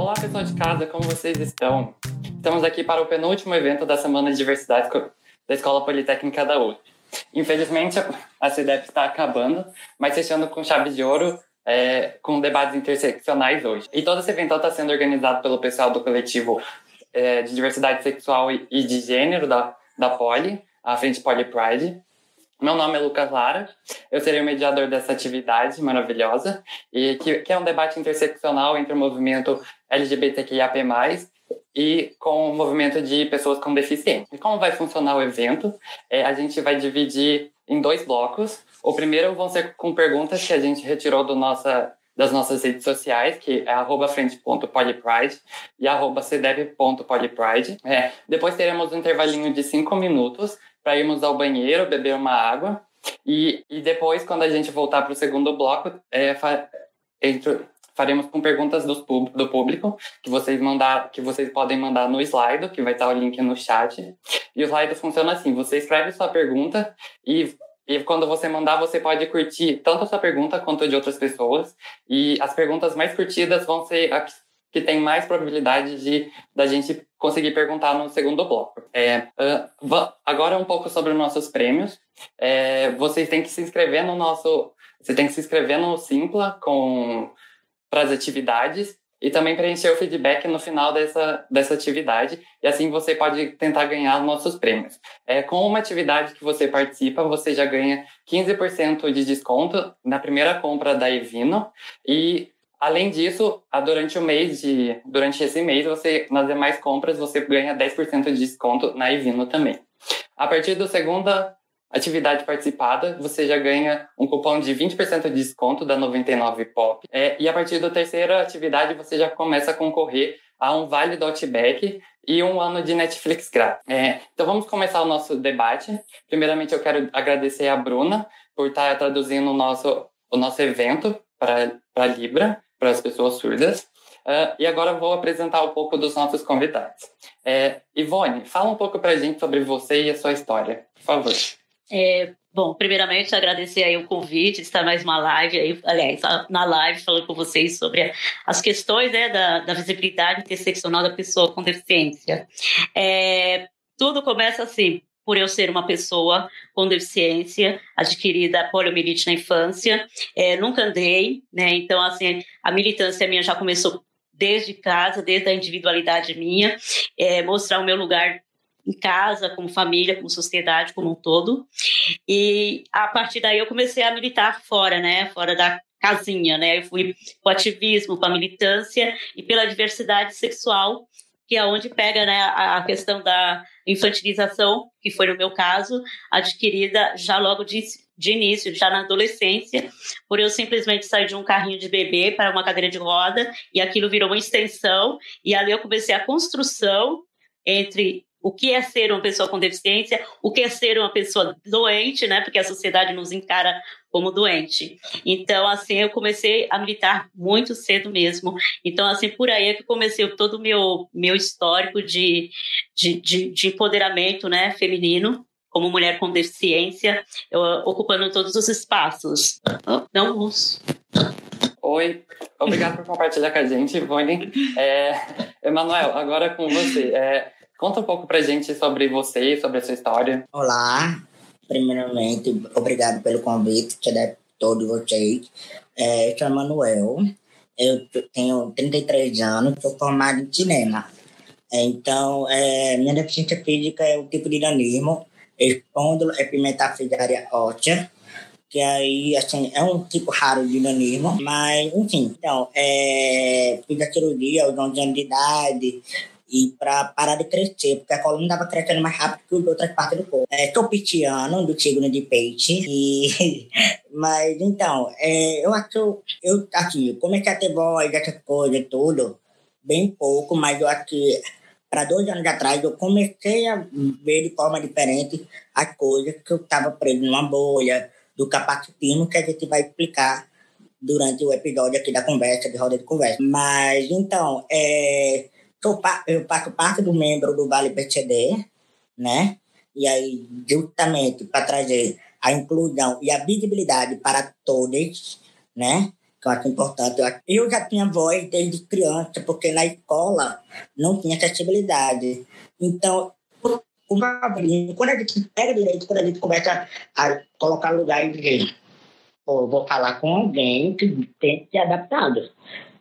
Olá, pessoal de casa, como vocês estão? Estamos aqui para o penúltimo evento da Semana de Diversidade da Escola Politécnica da USP. Infelizmente, a CDEP está acabando, mas fechando com chave de ouro, é, com debates interseccionais hoje. E todo esse evento está sendo organizado pelo pessoal do coletivo é, de diversidade sexual e de gênero da, da Poli, a Frente Poli Pride. Meu nome é Lucas Lara, eu serei o mediador dessa atividade maravilhosa, e que, que é um debate interseccional entre o movimento LGBTQIAP+, e com o movimento de pessoas com deficiência. E como vai funcionar o evento? É, a gente vai dividir em dois blocos. O primeiro vão ser com perguntas que a gente retirou do nossa, das nossas redes sociais, que é arroba frente.polypride e arroba. É, depois teremos um intervalinho de cinco minutos para irmos ao banheiro, beber uma água. E, e depois, quando a gente voltar para o segundo bloco, é, entre, faremos com perguntas do, do público que vocês mandar, que vocês podem mandar no slide, que vai estar o link no chat. E o slide funciona assim: você escreve sua pergunta e e quando você mandar, você pode curtir tanto a sua pergunta quanto a de outras pessoas. E as perguntas mais curtidas vão ser as que tem mais probabilidade de da gente conseguir perguntar no segundo bloco. É, agora um pouco sobre os nossos prêmios. É, vocês têm que se inscrever no nosso. Você tem que se inscrever no Simpla com para as atividades e também preencher o feedback no final dessa, dessa atividade. E assim você pode tentar ganhar nossos prêmios. É, com uma atividade que você participa, você já ganha 15% de desconto na primeira compra da Evino. E além disso, durante o mês de. Durante esse mês, você, nas demais compras, você ganha 10% de desconto na Evino também. A partir do segunda atividade participada, você já ganha um cupom de 20% de desconto da 99 Pop. É, e a partir da terceira atividade, você já começa a concorrer a um vale do Outback e um ano de Netflix grátis. É, então vamos começar o nosso debate. Primeiramente, eu quero agradecer a Bruna por estar traduzindo o nosso, o nosso evento para Libra, para as pessoas surdas. Uh, e agora vou apresentar um pouco dos nossos convidados. É, Ivone, fala um pouco para a gente sobre você e a sua história, por favor. É, bom, primeiramente agradecer aí o convite estar mais uma live aí, aliás, na live falando com vocês sobre as questões né, da, da visibilidade interseccional da pessoa com deficiência. É, tudo começa assim, por eu ser uma pessoa com deficiência adquirida poliomielite na infância, é, nunca andei, né? Então assim, a militância minha já começou desde casa, desde a individualidade minha, é, mostrar o meu lugar em casa, como família, como sociedade como um todo. E a partir daí eu comecei a militar fora, né? Fora da casinha, né? Eu fui para o ativismo, para a militância e pela diversidade sexual, que é onde pega né, a questão da infantilização, que foi no meu caso, adquirida já logo de, de início, já na adolescência, por eu simplesmente sair de um carrinho de bebê para uma cadeira de roda, e aquilo virou uma extensão, e ali eu comecei a construção entre o que é ser uma pessoa com deficiência, o que é ser uma pessoa doente, né? Porque a sociedade nos encara como doente. Então, assim, eu comecei a militar muito cedo mesmo. Então, assim, por aí é que comecei todo o meu, meu histórico de, de, de, de empoderamento, né, feminino, como mulher com deficiência, eu, ocupando todos os espaços. Não os. Oi, obrigado por compartilhar com a gente, Ivone. É, Emanuel, agora com você. É, Conta um pouco pra gente sobre você, sobre a sua história. Olá, primeiramente, obrigado pelo convite que é todos vocês. É, eu sou Manuel, eu tenho 33 anos, sou formado em cinema. Então, é, minha deficiência física é o tipo de danismo, espôndilo epimetafisiária óssea, que aí, assim, é um tipo raro de danismo, mas, enfim, então, é, fiz a cirurgia aos 11 anos de idade, e para parar de crescer, porque a coluna estava crescendo mais rápido que as outras partes do corpo. É, pitiano do signo de peixe, e... mas então, é, eu acho, eu, assim, eu comecei a ter voz, essas coisas, tudo, bem pouco, mas eu acho que para dois anos atrás eu comecei a ver de forma diferente as coisas que eu estava preso numa bolha do capacitismo que a gente vai explicar durante o episódio aqui da conversa, de roda de conversa. Mas, então, é, eu, eu faço parte do membro do Vale PCD, né? E aí, justamente para trazer a inclusão e a visibilidade para todos, né? que eu acho importante. Eu já tinha voz desde criança, porque na escola não tinha acessibilidade. Então, quando a gente pega direito, quando a gente começa a colocar lugar e dizer, Pô, vou falar com alguém que tem que ser adaptado.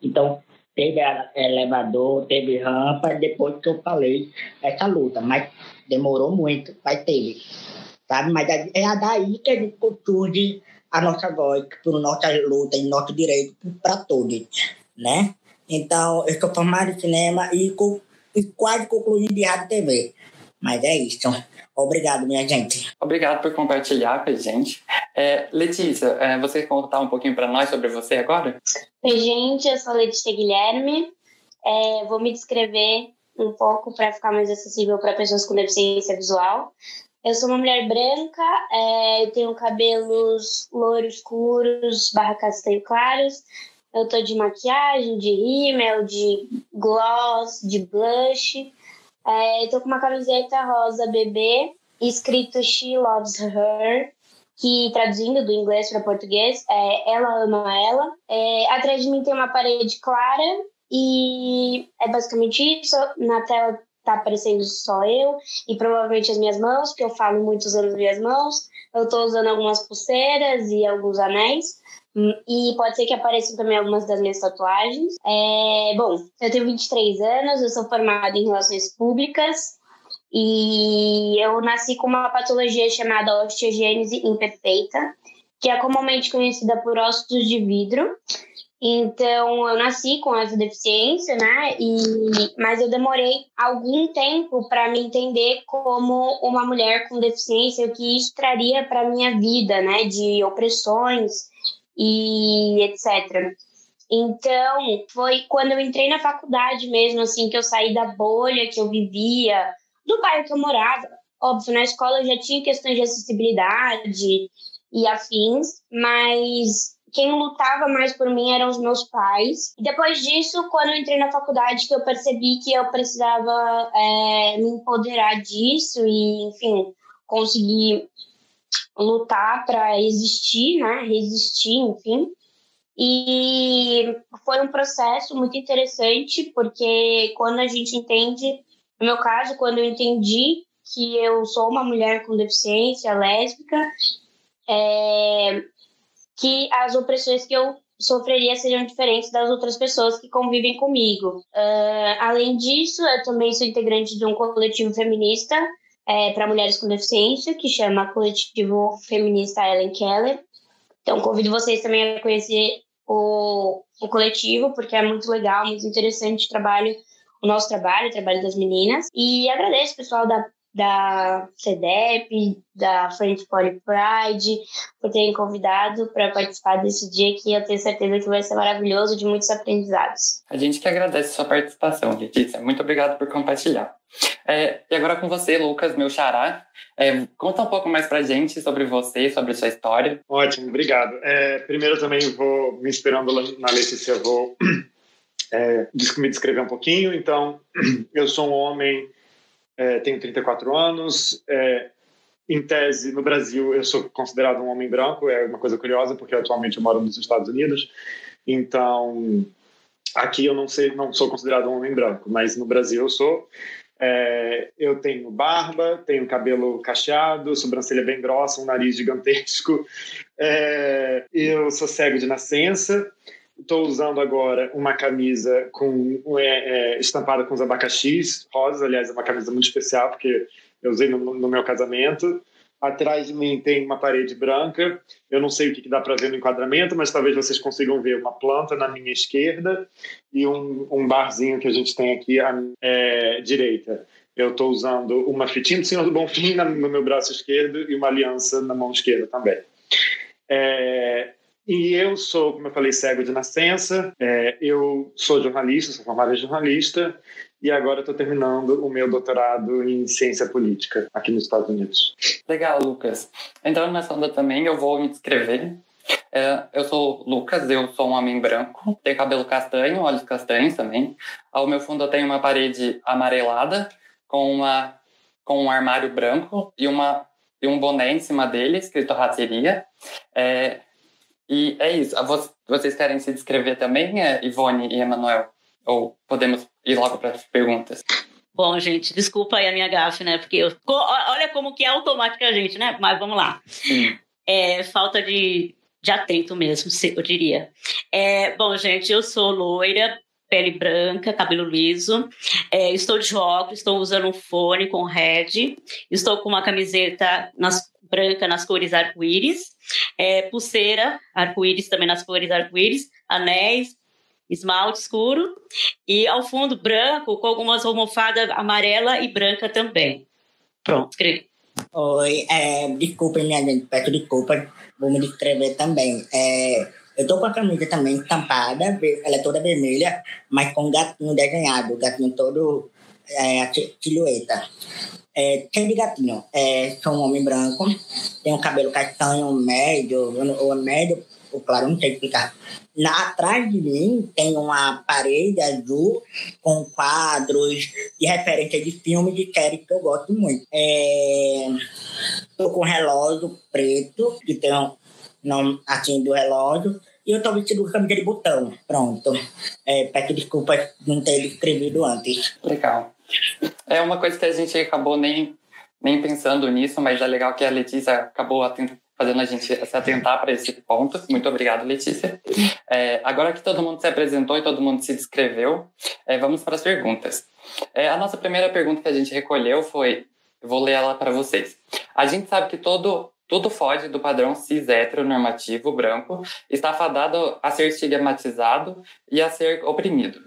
Então, teve elevador, teve rampa, depois que eu falei essa luta, mas demorou muito, mas teve, sabe? Mas é daí que a gente surge a nossa voz, por nossa luta e nosso direito para todos, né? Então, eu sou formado em cinema e, e quase concluí de rádio TV. Mas é isso. Obrigado, minha gente. Obrigado por compartilhar com a gente. É, Letícia, é, você quer contar um pouquinho para nós sobre você agora? Oi, gente, eu sou Letícia Guilherme. É, vou me descrever um pouco para ficar mais acessível para pessoas com deficiência visual. Eu sou uma mulher branca, é, eu tenho cabelos louros escuros, barra castanho claros. Eu tô de maquiagem, de rímel, de gloss, de blush. É, tô com uma camiseta rosa bebê, escrito She Loves Her, que traduzindo do inglês para português é Ela Ama Ela. É, atrás de mim tem uma parede clara e é basicamente isso. Na tela tá aparecendo só eu e provavelmente as minhas mãos, porque eu falo muito usando as minhas mãos. Eu tô usando algumas pulseiras e alguns anéis. Hum, e pode ser que apareçam também algumas das minhas tatuagens. É, bom, eu tenho 23 anos, eu sou formada em Relações Públicas e eu nasci com uma patologia chamada osteogênese imperfeita, que é comumente conhecida por ossos de vidro. Então, eu nasci com essa deficiência, né? E, mas eu demorei algum tempo para me entender como uma mulher com deficiência, o que isso traria para minha vida, né? De opressões e etc. Então, foi quando eu entrei na faculdade mesmo, assim, que eu saí da bolha que eu vivia, do bairro que eu morava. Óbvio, na escola eu já tinha questões de acessibilidade e afins, mas quem lutava mais por mim eram os meus pais. E depois disso, quando entrei na faculdade, que eu percebi que eu precisava é, me empoderar disso e, enfim, conseguir lutar para existir, né? Resistir, enfim. E foi um processo muito interessante, porque quando a gente entende, no meu caso, quando eu entendi que eu sou uma mulher com deficiência lésbica, é, que as opressões que eu sofreria seriam diferentes das outras pessoas que convivem comigo. Uh, além disso, eu também sou integrante de um coletivo feminista é, para mulheres com deficiência, que chama Coletivo Feminista Ellen Keller. Então, convido vocês também a conhecer o, o coletivo, porque é muito legal, muito interessante o trabalho, o nosso trabalho, o trabalho das meninas. E agradeço, pessoal da da CEDEP, da Frente Poly Pride, por terem convidado para participar desse dia que eu tenho certeza que vai ser maravilhoso, de muitos aprendizados. A gente que agradece a sua participação, Letícia. Muito obrigado por compartilhar. É, e agora com você, Lucas, meu xará. É, conta um pouco mais para a gente sobre você, sobre sua história. Ótimo, obrigado. É, primeiro também vou, me inspirando na Letícia, vou é, me descrever um pouquinho. Então, eu sou um homem é, tenho 34 anos. É, em tese, no Brasil, eu sou considerado um homem branco. É uma coisa curiosa, porque atualmente eu moro nos Estados Unidos. Então, aqui eu não, sei, não sou considerado um homem branco, mas no Brasil eu sou. É, eu tenho barba, tenho cabelo cacheado, sobrancelha bem grossa, um nariz gigantesco. É, eu sou cego de nascença. Estou usando agora uma camisa com é, é, estampada com os abacaxis rosas. Aliás, é uma camisa muito especial porque eu usei no, no, meu casamento. Atrás de mim tem uma parede branca. Eu não sei o que, que dá para ver no enquadramento, mas talvez vocês consigam ver uma planta na minha esquerda e um, um barzinho que a gente tem aqui à é, direita. Eu estou usando uma fitinha do Senhor do Bonfim no meu braço esquerdo e uma aliança na mão esquerda também. É, e eu sou, como eu falei, cego de nascença. É, eu sou jornalista, sou formado em jornalista. E agora estou terminando o meu doutorado em ciência política aqui nos Estados Unidos. Legal, Lucas. Nessa onda também, eu vou me descrever. É, eu sou Lucas, eu sou um homem branco, tenho cabelo castanho, olhos castanhos também. Ao meu fundo eu tenho uma parede amarelada com, uma, com um armário branco e, uma, e um boné em cima dele, escrito rateria. É, E é isso. Vocês querem se descrever também, é, Ivone e Emanuel? Ou podemos ir logo para as perguntas? Bom, gente, desculpa aí a minha gafe, né? Porque eu, olha como que é automática a gente, né? Mas vamos lá. Sim. É falta de, de atento mesmo, eu diria. É, bom, gente, eu sou loira, pele branca, cabelo liso. É, estou de óculos, estou usando um fone com red. Estou com uma camiseta nas, branca nas cores arco-íris. É, pulseira, arco-íris também nas cores arco-íris. Anéis, esmalte escuro e ao fundo branco com algumas almofadas amarela e branca também. Pronto, escrevi. Oi, é, desculpa minha gente, peço desculpa, vou me descrever também. É, eu tô com a camisa também estampada, ela é toda vermelha, mas com gatinho desenhado, gatinho todo é, a silhueta. É, cheio de gatinho. É, sou um homem branco, tenho cabelo castanho médio, ou médio, ou claro, não sei explicar. Na, atrás de mim tem uma parede azul com quadros de referência de filmes de séries que eu gosto muito. Estou é, com um relógio preto, que tem um nome assim do relógio, e eu tô vestido com camisa de botão. Pronto. É, peço desculpas não ter escrevido antes. Legal. É uma coisa que a gente acabou nem, nem pensando nisso, mas é legal que a Letícia acabou fazendo a gente se atentar para esse ponto. Muito obrigado, Letícia. É, agora que todo mundo se apresentou e todo mundo se descreveu, é, vamos para as perguntas. É, a nossa primeira pergunta que a gente recolheu foi, vou ler ela para vocês. A gente sabe que todo tudo foge do padrão cis heteronormativo branco, está fadado a ser estigmatizado e a ser oprimido.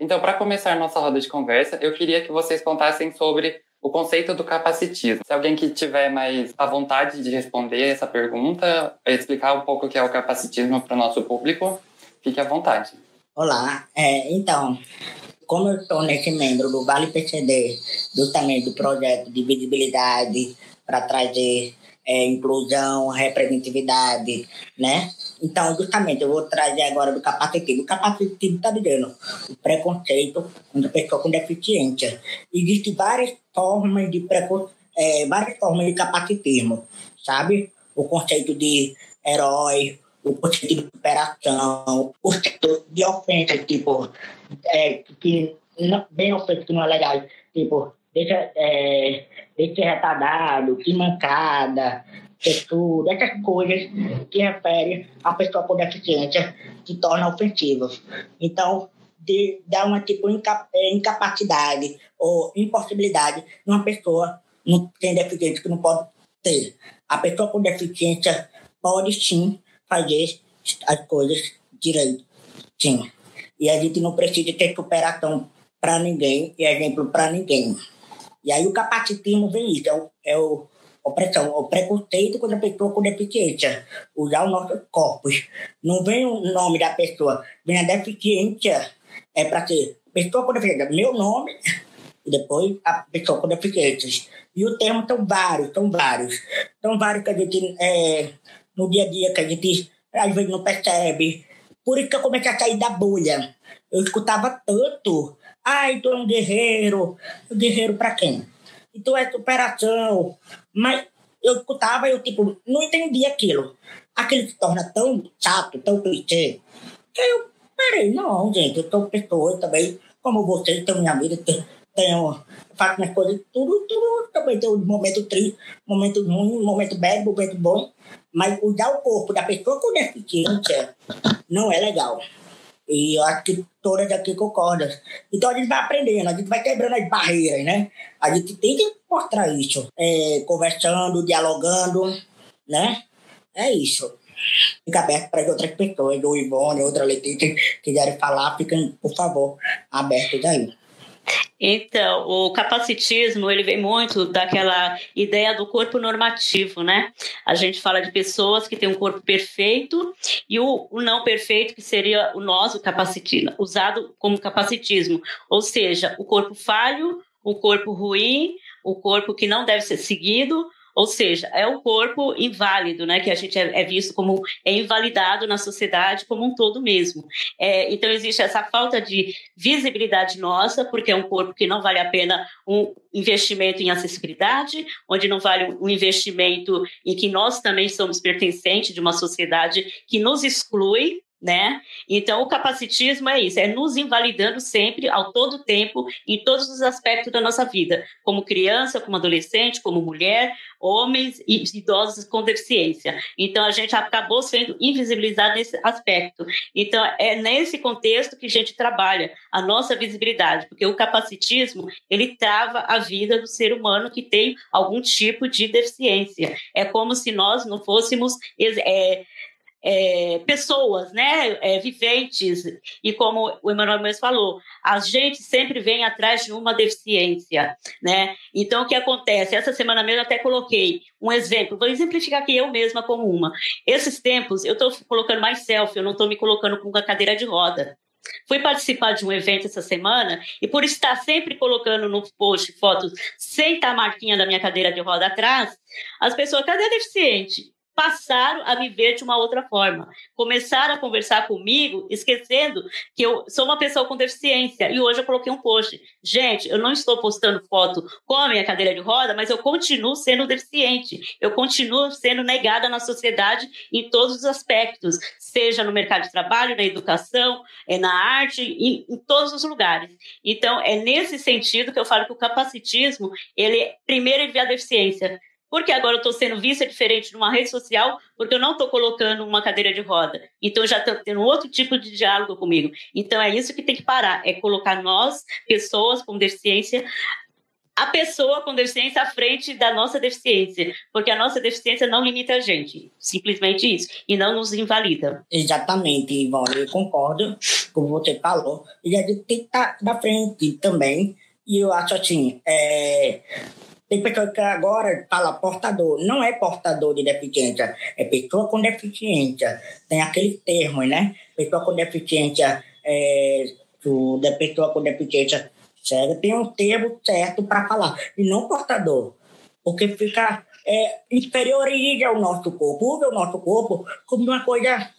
Então, para começar nossa roda de conversa, eu queria que vocês contassem sobre o conceito do capacitismo. Se alguém que tiver mais a vontade de responder essa pergunta, explicar um pouco o que é o capacitismo para o nosso público, fique à vontade. Olá, é, então, como eu estou nesse membro do Vale PCD, justamente do projeto de visibilidade para trazer é, inclusão, representatividade, né? Então, justamente, eu vou trazer agora do capacitismo. O capacitismo está dizendo o preconceito contra pessoa com deficiência. Existem várias formas de é, várias formas de capacitismo, sabe? O conceito de herói, o conceito de superação, o conceito de ofensa, tipo, é, que não, bem ofensa que não é legal, tipo, deixa, é, deixa retardado, que mancada, tudo, essas coisas que referem a pessoa com deficiência se tornam ofensivas. Então, de, dá uma tipo é, incapacidade ou impossibilidade de uma pessoa não tem deficiência que não pode ter. A pessoa com deficiência pode sim fazer as coisas direito, sim. E a gente não precisa ter superação para ninguém e exemplo para ninguém. E aí o capacitismo vem isso, é o, é o opressão, o preconceito contra a pessoa com deficiência, usar os nossos corpos. Não vem o nome da pessoa, vem a deficiência, é para ser pessoa com deficiência, meu nome, e depois a pessoa com deficiências. E o termo são vários, são vários. São vários que a gente, é, no dia a dia, que a gente às vezes não percebe. Por isso que eu comecei a sair da bolha. Eu escutava tanto. Ai, tu é um guerreiro. Guerreiro para quem? Tu é superação. Mas eu escutava e eu, tipo, não entendia aquilo. Aquilo se torna tão chato, tão clichê, que eu, peraí, não, gente, eu sou pessoa também, como vocês, tenho minha vida, tenho, faço minhas coisas, tudo, tudo, também tenho um momento triste, momento ruim, momento bad, momento bom, mas usar o corpo da pessoa com deficiência não é legal. E eu acho que todas aqui concordam. Então a gente vai aprendendo, a gente vai quebrando as barreiras, né? A gente tem que mostrar isso. É, conversando, dialogando, né? É isso. Fica aberto para outras pessoas, ou Ivone, outra Letícia, quiserem falar, fiquem, por favor, abertos aí. Então, o capacitismo, ele vem muito daquela ideia do corpo normativo, né? A gente fala de pessoas que têm um corpo perfeito e o, o não perfeito, que seria o nosso capacitismo, usado como capacitismo. Ou seja, o corpo falho, o corpo ruim, o corpo que não deve ser seguido, Ou seja, é o corpo inválido, né? Que a gente é, é visto como é invalidado na sociedade como um todo mesmo. É, então existe essa falta de visibilidade nossa, porque é um corpo que não vale a pena um investimento em acessibilidade, onde não vale um investimento em que nós também somos pertencentes de uma sociedade que nos exclui né? Então, o capacitismo é isso, é nos invalidando sempre, ao todo tempo, em todos os aspectos da nossa vida, como criança, como adolescente, como mulher, homens e idosos com deficiência. Então, a gente acabou sendo invisibilizado nesse aspecto. Então, é nesse contexto que a gente trabalha a nossa visibilidade, porque o capacitismo, ele trava a vida do ser humano que tem algum tipo de deficiência. É como se nós não fôssemos... É, é, pessoas, né, é, viventes, e como o Emmanuel mesmo falou, a gente sempre vem atrás de uma deficiência, né? Então, o que acontece? Essa semana mesmo até coloquei um exemplo, vou exemplificar aqui eu mesma como uma. Esses tempos, eu estou colocando mais selfie, eu não estou me colocando com uma cadeira de roda. Fui participar de um evento essa semana e por estar sempre colocando no post fotos sem estar a marquinha da minha cadeira de roda atrás, as pessoas, cadê a deficiente? Passaram a me ver de uma outra forma. Começaram a conversar comigo, esquecendo que eu sou uma pessoa com deficiência. E hoje eu coloquei um post. Gente, eu não estou postando foto com a minha cadeira de roda, mas eu continuo sendo deficiente. Eu continuo sendo negada na sociedade em todos os aspectos, seja no mercado de trabalho, na educação, é na arte, em, em todos os lugares. Então, é nesse sentido que eu falo que o capacitismo, ele primeiro ele vê a deficiência, porque agora eu estou sendo vista diferente numa rede social, porque eu não estou colocando uma cadeira de roda. Então já estou tendo outro tipo de diálogo comigo. Então é isso que tem que parar, é colocar nós, pessoas com deficiência, a pessoa com deficiência à frente da nossa deficiência, porque a nossa deficiência não limita a gente, simplesmente isso, e não nos invalida. Exatamente, Ivone, eu concordo com o que você falou, e a gente tem que estar na frente também, e eu acho assim, é, tem pessoa que agora fala portador. Não é portador de deficiência, é pessoa com deficiência. Tem aquele termo, né? Pessoa com deficiência, é, da pessoa com deficiência cega, tem um termo certo para falar. E não portador. Porque fica é, inferioriza o nosso corpo, usa o nosso corpo como uma coisa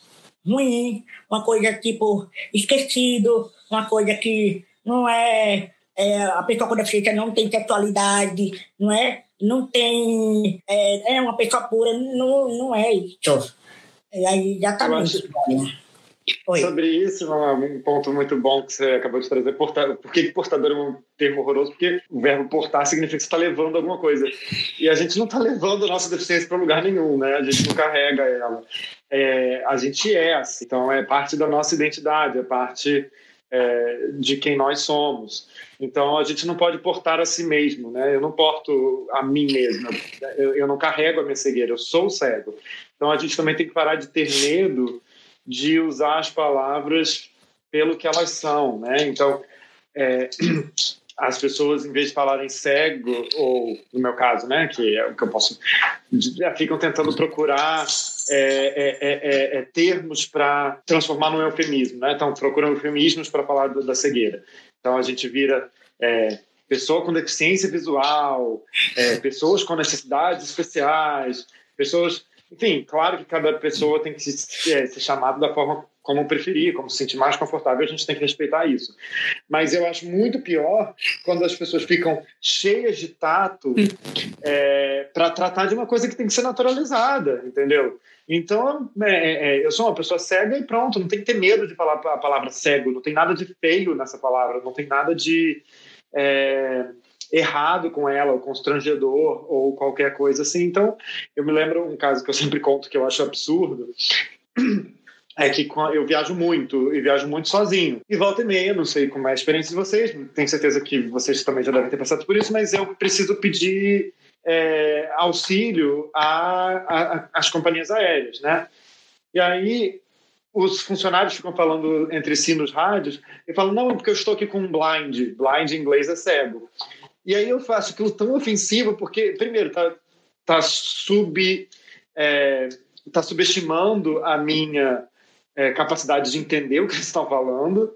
ruim, uma coisa tipo esquecido, uma coisa que não é é, a pessoa com deficiência não tem sexualidade, não é? Não tem. É, é uma pessoa pura, não, não é isso. E aí, exatamente. Oi. Sobre isso, um ponto muito bom que você acabou de trazer. Portar, por que portador é um termo horroroso? Porque o verbo portar significa que você está levando alguma coisa. E a gente não está levando a nossa deficiência para lugar nenhum, né? A gente não carrega ela. É, a gente é assim. Então, é parte da nossa identidade, é parte é, de quem nós somos. Então a gente não pode portar a si mesmo, né? Eu não porto a mim mesmo, eu, eu não carrego a minha cegueira, eu sou cego. Então a gente também tem que parar de ter medo de usar as palavras pelo que elas são, né? Então é, as pessoas, em vez de falarem cego, ou no meu caso, né, que é o que eu posso, ficam tentando procurar é, é, é, é termos para transformar num eufemismo, né? Então, procuram eufemismos para falar da cegueira. Então, a gente vira é, pessoa com deficiência visual, é, pessoas com necessidades especiais, pessoas. Enfim, claro que cada pessoa tem que ser, ser chamada da forma como preferir, como se sentir mais confortável, a gente tem que respeitar isso. Mas eu acho muito pior quando as pessoas ficam cheias de tato é, para tratar de uma coisa que tem que ser naturalizada, entendeu? Então, é, é, é, eu sou uma pessoa cega e pronto, não tem que ter medo de falar a palavra cego, não tem nada de feio nessa palavra, não tem nada de é, errado com ela, ou constrangedor, ou qualquer coisa assim. Então, eu me lembro um caso que eu sempre conto que eu acho absurdo é que eu viajo muito e viajo muito sozinho. E volta e meia, não sei como é a experiência de vocês, tenho certeza que vocês também já devem ter passado por isso, mas eu preciso pedir é, auxílio às companhias aéreas, né? E aí os funcionários ficam falando entre si nos rádios e falam, não, porque eu estou aqui com um blind. Blind em inglês é cego. E aí eu faço aquilo tão ofensivo porque, primeiro, tá, tá, sub, é, tá subestimando a minha é, capacidade de entender o que eles estão falando.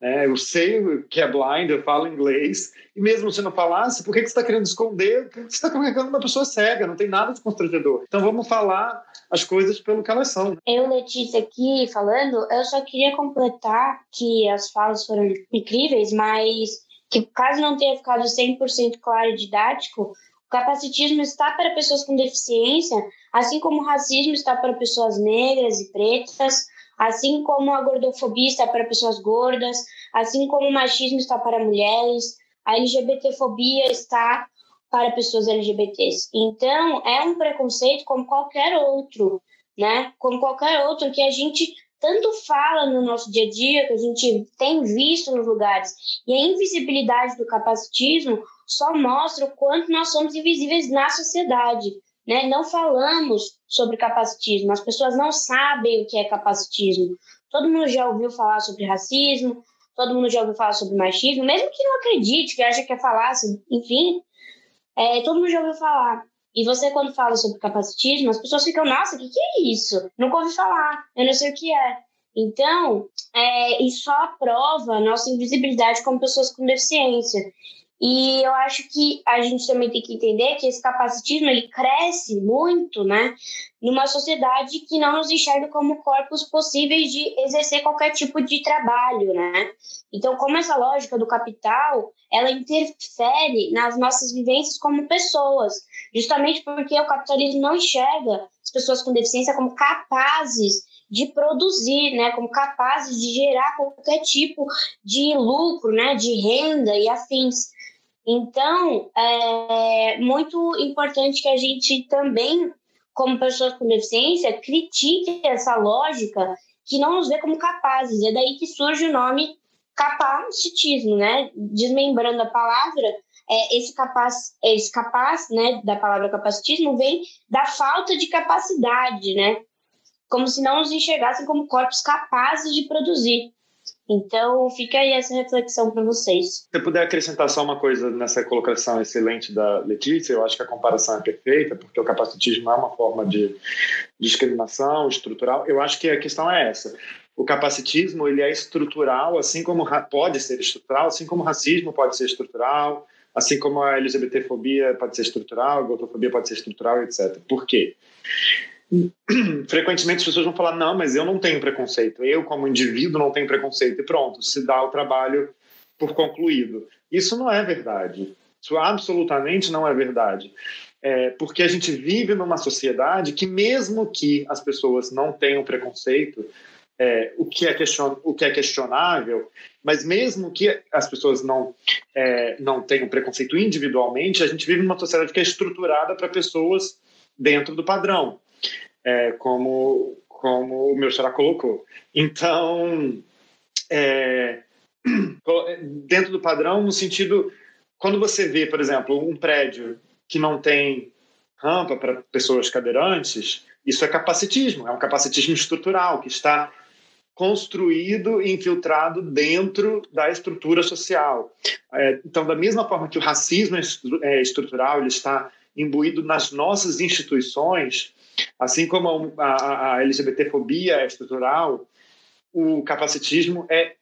É, eu sei que é blind, eu falo inglês, e mesmo se não falasse, por que, você está querendo esconder? Você está comunicando uma pessoa cega, não tem nada de constrangedor. Então vamos falar as coisas pelo que elas são. Eu, Letícia, aqui falando, eu só queria completar que as falas foram incríveis, mas que caso não tenha ficado 100% claro e didático, o capacitismo está para pessoas com deficiência, assim como o racismo está para pessoas negras e pretas, assim como a gordofobia está para pessoas gordas, assim como o machismo está para mulheres, a LGBTfobia está para pessoas LGBTs. Então, é um preconceito como qualquer outro, né? Como qualquer outro que a gente tanto fala no nosso dia a dia, que a gente tem visto nos lugares. E a invisibilidade do capacitismo só mostra o quanto nós somos invisíveis na sociedade. Né? Não falamos sobre capacitismo, as pessoas não sabem o que é capacitismo. Todo mundo já ouviu falar sobre racismo, todo mundo já ouviu falar sobre machismo, mesmo que não acredite, que acha que é falácia, enfim, é, todo mundo já ouviu falar. E você, quando fala sobre capacitismo, as pessoas ficam, nossa, o que, que é isso? Nunca ouvi falar, eu não sei o que é. Então, é, isso só prova a nossa invisibilidade como pessoas com deficiência. E eu acho que a gente também tem que entender que esse capacitismo ele cresce muito, né, numa sociedade que não nos enxerga como corpos possíveis de exercer qualquer tipo de trabalho, né? Então, como essa lógica do capital, ela interfere nas nossas vivências como pessoas, justamente porque o capitalismo não enxerga as pessoas com deficiência como capazes de produzir, né, como capazes de gerar qualquer tipo de lucro, né, de renda e afins. Então, é muito importante que a gente também, como pessoas com deficiência, critique essa lógica que não nos vê como capazes. É daí que surge o nome capacitismo, né? Desmembrando a palavra, é, esse capaz, esse capaz, né, da palavra capacitismo vem da falta de capacidade, né? Como se não nos enxergassem como corpos capazes de produzir. Então, fica aí essa reflexão para vocês. Se puder acrescentar só uma coisa nessa colocação excelente da Letícia, eu acho que a comparação é perfeita, porque o capacitismo é uma forma de discriminação estrutural. Eu acho que a questão é essa. O capacitismo ele é estrutural, assim como pode ser estrutural, assim como o racismo pode ser estrutural, assim como a LGBTfobia pode ser estrutural, a gordofobia pode ser estrutural, etc. Por quê? frequentemente as pessoas vão falar: não, mas eu não tenho preconceito, eu, como indivíduo, não tenho preconceito, e pronto, se dá o trabalho por concluído. Isso não é verdade. Isso absolutamente não é verdade. É, porque a gente vive numa sociedade que, mesmo que as pessoas não tenham preconceito, é, o, que é o que é questionável, mas mesmo que as pessoas não, é, não tenham preconceito individualmente, a gente vive numa sociedade que é estruturada para pessoas dentro do padrão é, como, como o meu xará colocou. Então, é, dentro do padrão, no sentido, quando você vê, por exemplo, um prédio que não tem rampa para pessoas cadeirantes, isso é capacitismo, é um capacitismo estrutural que está construído e infiltrado dentro da estrutura social. É, então, da mesma forma que o racismo é estrutural, ele está imbuído nas nossas instituições, Assim como a, a LGBTfobia é estrutural, o capacitismo é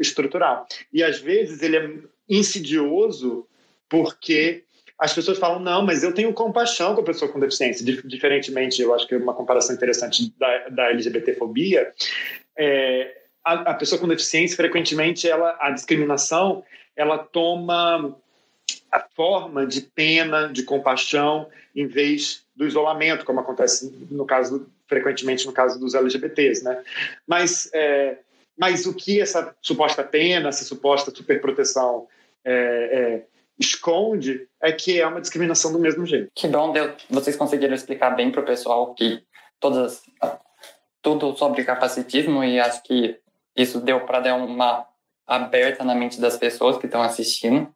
estrutural. E às vezes ele é insidioso porque as pessoas falam, não, mas eu tenho compaixão com a pessoa com deficiência. Diferentemente, eu acho que é uma comparação interessante da, da LGBTfobia, é, a, a, pessoa com deficiência, frequentemente, ela, a discriminação, ela toma a forma de pena, de compaixão, em vez do isolamento, como acontece no caso frequentemente no caso dos LGBTs, né? Mas é, mas o que essa suposta pena, essa suposta superproteção é, é, esconde é que é uma discriminação do mesmo jeito. Que bom, vocês conseguiram explicar bem para o pessoal que todas tudo sobre capacitismo e acho que isso deu para dar uma aberta na mente das pessoas que estão assistindo.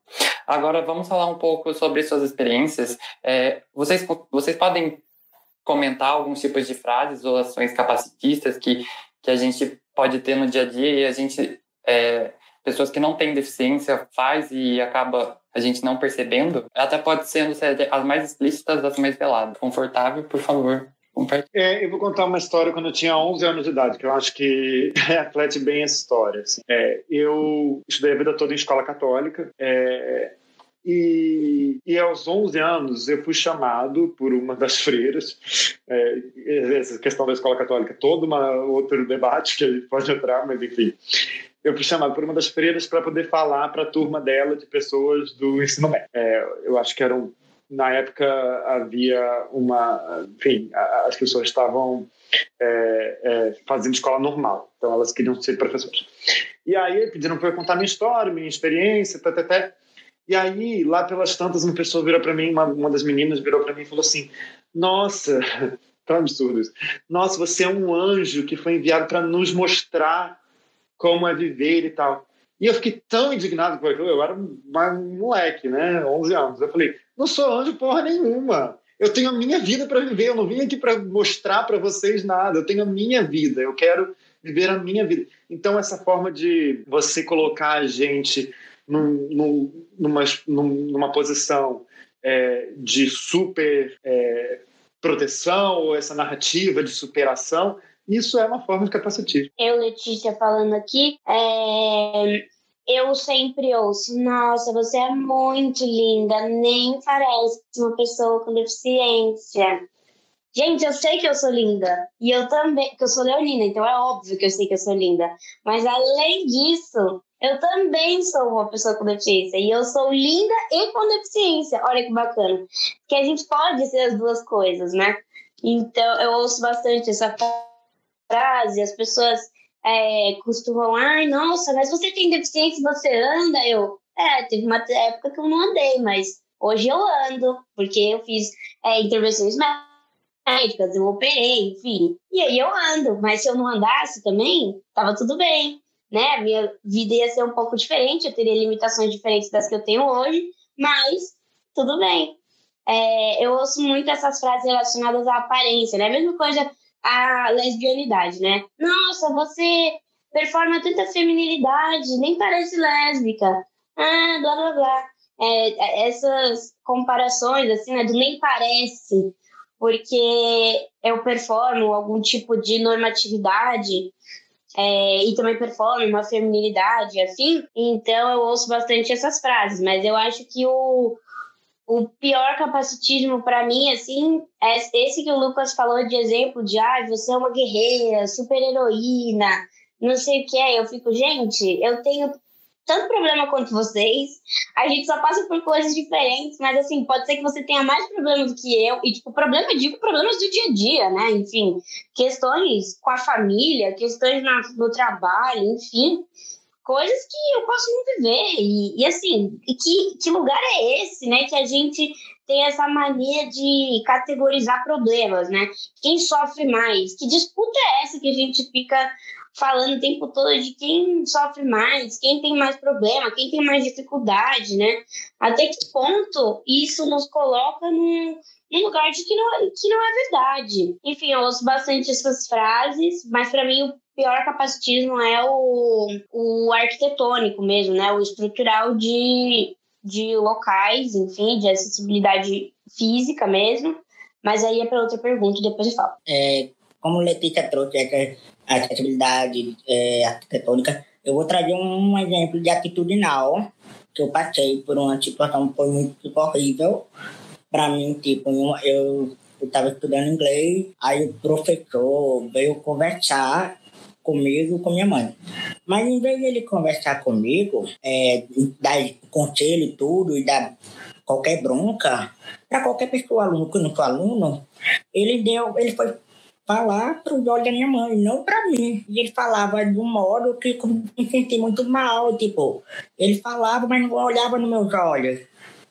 Agora, vamos falar um pouco sobre suas experiências. É, vocês, vocês podem comentar alguns tipos de frases ou ações capacitistas que, que a gente pode ter no dia a dia e a gente, é, pessoas que não têm deficiência, faz e acaba a gente não percebendo? Até pode ser as mais explícitas, as mais veladas. Confortável, por favor. É, eu vou contar uma história quando eu tinha 11 anos de idade, que eu acho que reflete bem essa história. Assim. É, eu estudei a vida toda em escola católica. É, e, e, aos 11 anos eu fui chamado por uma das freiras. É, essa questão da escola católica, todo uma, outro debate que a gente pode entrar, mas enfim. Eu fui chamado por uma das freiras para poder falar para a turma dela de pessoas do ensino médio. É, eu acho que eram na época havia uma, enfim, as pessoas estavam é, é, fazendo escola normal, então elas queriam ser professoras. E aí pediram para eu contar minha história, minha experiência, até, até. E aí, lá pelas tantas, uma pessoa virou para mim, uma, uma das meninas virou para mim e falou assim: Nossa, tão absurdo isso. Nossa, você é um anjo que foi enviado para nos mostrar como é viver e tal. E eu fiquei tão indignado com aquilo, eu era um, um moleque, né, 11 anos. Eu falei, não sou anjo porra nenhuma. Eu tenho a minha vida para viver, eu não vim aqui para mostrar para vocês nada. Eu tenho a minha vida, eu quero viver a minha vida. Então, essa forma de você colocar a gente num, num, numa, numa posição é, de super é, proteção, ou essa narrativa de superação, isso é uma forma de capacitismo. Eu, Letícia, falando aqui, é, eu sempre ouço: Nossa, você é muito linda, nem parece uma pessoa com deficiência. Gente, eu sei que eu sou linda. E eu também, que eu sou leonina, então é óbvio que eu sei que eu sou linda. Mas além disso, eu também sou uma pessoa com deficiência. E eu sou linda e com deficiência. Olha que bacana. Que a gente pode ser as duas coisas, né? Então, eu ouço bastante essa frase, as pessoas é, costumam, ai, nossa, mas você tem deficiência você anda? Eu, é, teve uma época que eu não andei, mas hoje eu ando, porque eu fiz é, intervenções médicas, eu operei, enfim, e aí eu ando, mas se eu não andasse também, tava tudo bem, né? A minha vida ia ser um pouco diferente, eu teria limitações diferentes das que eu tenho hoje, mas tudo bem. É, eu ouço muito essas frases relacionadas à aparência, né? Mesma coisa a lesbianidade, né? Nossa, você performa tanta feminilidade, nem parece lésbica. Ah, blá blá blá. É, é, essas comparações, assim, né, do nem parece, porque eu performo algum tipo de normatividade é, e também performo uma feminilidade, assim, então eu ouço bastante essas frases, mas eu acho que o, o pior capacitismo para mim, assim, é esse que o Lucas falou de exemplo de, ah, você é uma guerreira, super heroína, não sei o que é. Eu fico, gente, eu tenho tanto problema quanto vocês, a gente só passa por coisas diferentes, mas assim, pode ser que você tenha mais problemas do que eu, e tipo, problema, digo, problemas do dia a dia, né? Enfim, questões com a família, questões no trabalho, enfim coisas que eu posso não viver. E, e assim, que, que lugar é esse, né? Que a gente tem essa mania de categorizar problemas, né? Quem sofre mais? Que disputa é essa que a gente fica falando o tempo todo de quem sofre mais, quem tem mais problema, quem tem mais dificuldade, né? Até que ponto isso nos coloca num, num lugar de que não, que não é verdade. Enfim, eu ouço bastante essas frases, mas para mim o pior capacitismo é o, o arquitetônico mesmo, né? O estrutural de, de locais, enfim, de acessibilidade física mesmo. Mas aí é para outra pergunta, depois eu falo. É, como Letícia trouxe essa acessibilidade é, arquitetônica, eu vou trazer um exemplo de atitudinal que eu passei por uma situação foi muito horrível. Para mim, tipo, eu estava estudando inglês, aí o professor veio conversar comigo com minha mãe. Mas em vez de ele conversar comigo, é, dar conselho e tudo, e dar qualquer bronca, para qualquer pessoa, aluno que não for aluno, ele deu, ele foi falar para os olhos da minha mãe, não para mim. E ele falava de um modo que me senti muito mal, tipo, ele falava, mas não olhava nos meus olhos.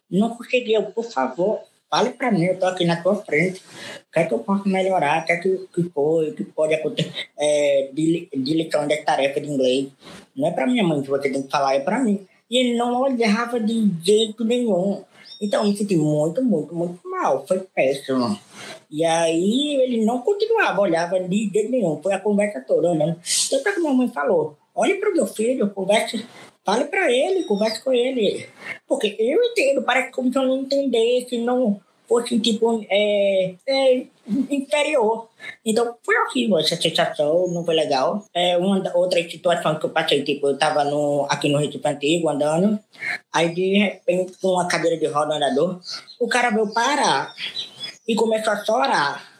Não conseguia, por favor, Fale para mim, eu estou aqui na tua frente. O que é que eu posso melhorar? O que é que, que foi? O que pode acontecer? É, de, de lição de tarefa de inglês. Não é para minha mãe que você tem que falar, é para mim. E ele não olhava de jeito nenhum. Então, eu senti muito, muito, muito mal. Foi péssimo. E aí, ele não continuava, olhava de jeito nenhum. Foi a conversa toda, né? Tanto que minha mãe falou, olhe para o meu filho, converse Fale para ele, converse com ele. Porque eu entendo, parece como se eu não entendesse, não fosse, tipo, é, é, inferior. Então, foi horrível essa sensação, não foi legal. É, uma outra situação que eu passei, tipo, eu tava no, aqui no Recife Antigo, andando, aí de repente, com uma cadeira de roda andador, o cara veio parar e começou a chorar.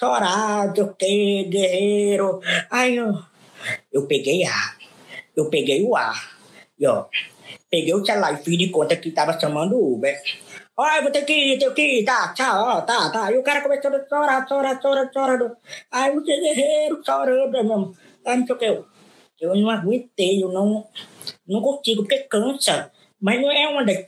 Chorar, do que, guerreiro. Aí eu, eu peguei ar, eu peguei o ar, e ó, peguei o celular e fiz de conta que tava chamando o Uber. Olha, eu vou ter que ir, tenho que ir, tá, tchau, ó, tá, tá. E o cara começou a chorar, chorar, chorar, chorando. Aí o guerreiro chorando mesmo. Aí não sei o que. Eu, eu não aguentei, eu não, não consigo, porque cansa. Mas não é uma das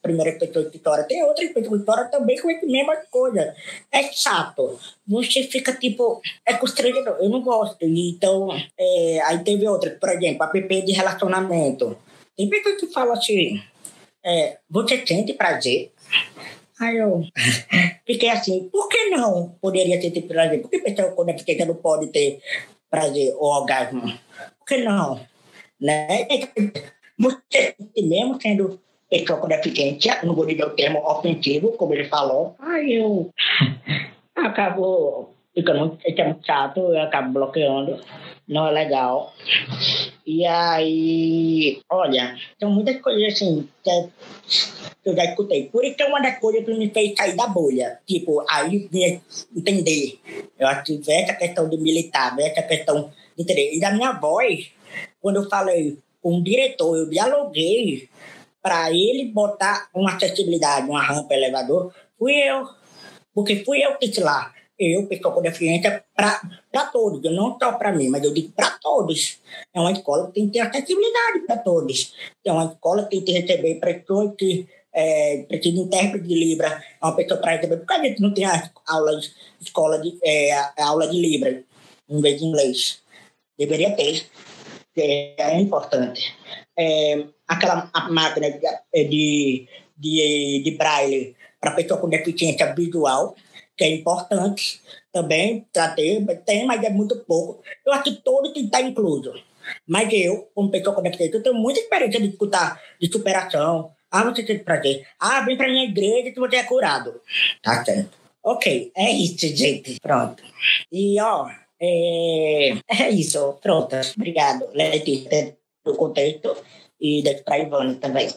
primeiras pessoas que chora. Tem outras pessoas que choram também com a mesma coisa. É chato. Você fica tipo. É constrangedor. Eu não gosto. Então, é, aí teve outras, por exemplo, a PP de relacionamento. Tem pessoas que falam assim: é, você sente prazer? Aí eu fiquei assim, por que não poderia ter prazer? Por que pessoa quando é pequena não pode ter prazer ou orgasmo? Por que não? Né? Você mesmo sendo pessoa com deficiência, não vou dizer o termo ofensivo, como ele falou, aí eu acabo ficando muito, chato, eu acabo bloqueando, não é legal. E aí, olha, tem muitas coisas assim que eu já escutei. Por isso é uma das coisas que me fez sair da bolha. Tipo, aí vinha entender. Eu acho que essa questão de militar, essa questão de entender. E da minha voz, quando eu falei com o diretor, eu dialoguei para ele botar uma acessibilidade, uma rampa, elevador, fui eu. Porque fui eu que disse lá eu, pessoa com deficiência, para todos, não só para mim, mas eu digo para todos. É uma escola que tem que ter acessibilidade para todos. É uma escola que tem que receber pessoas que é, precisam de intérprete de Libra, é uma pessoa para receber, porque a gente não tem aulas, escola de, é, aula de Libra, em vez de inglês. Deveria ter, é, importante. É, aquela máquina de, de, de braille para pessoa com deficiência visual, que é importante também para ter, tem, mas é muito pouco. Eu acho que todo tem que estar incluso. Mas eu, como pessoa deficiência, eu tenho muita experiência de escutar de superação. Ah, você tem prazer. Ah, vem para minha igreja que você é curado. Tá certo. Ok, é isso, gente. Pronto. E, ó, é, é isso. Pronto. Obrigado, Letícia, pelo contexto. E deixo para Ivone também.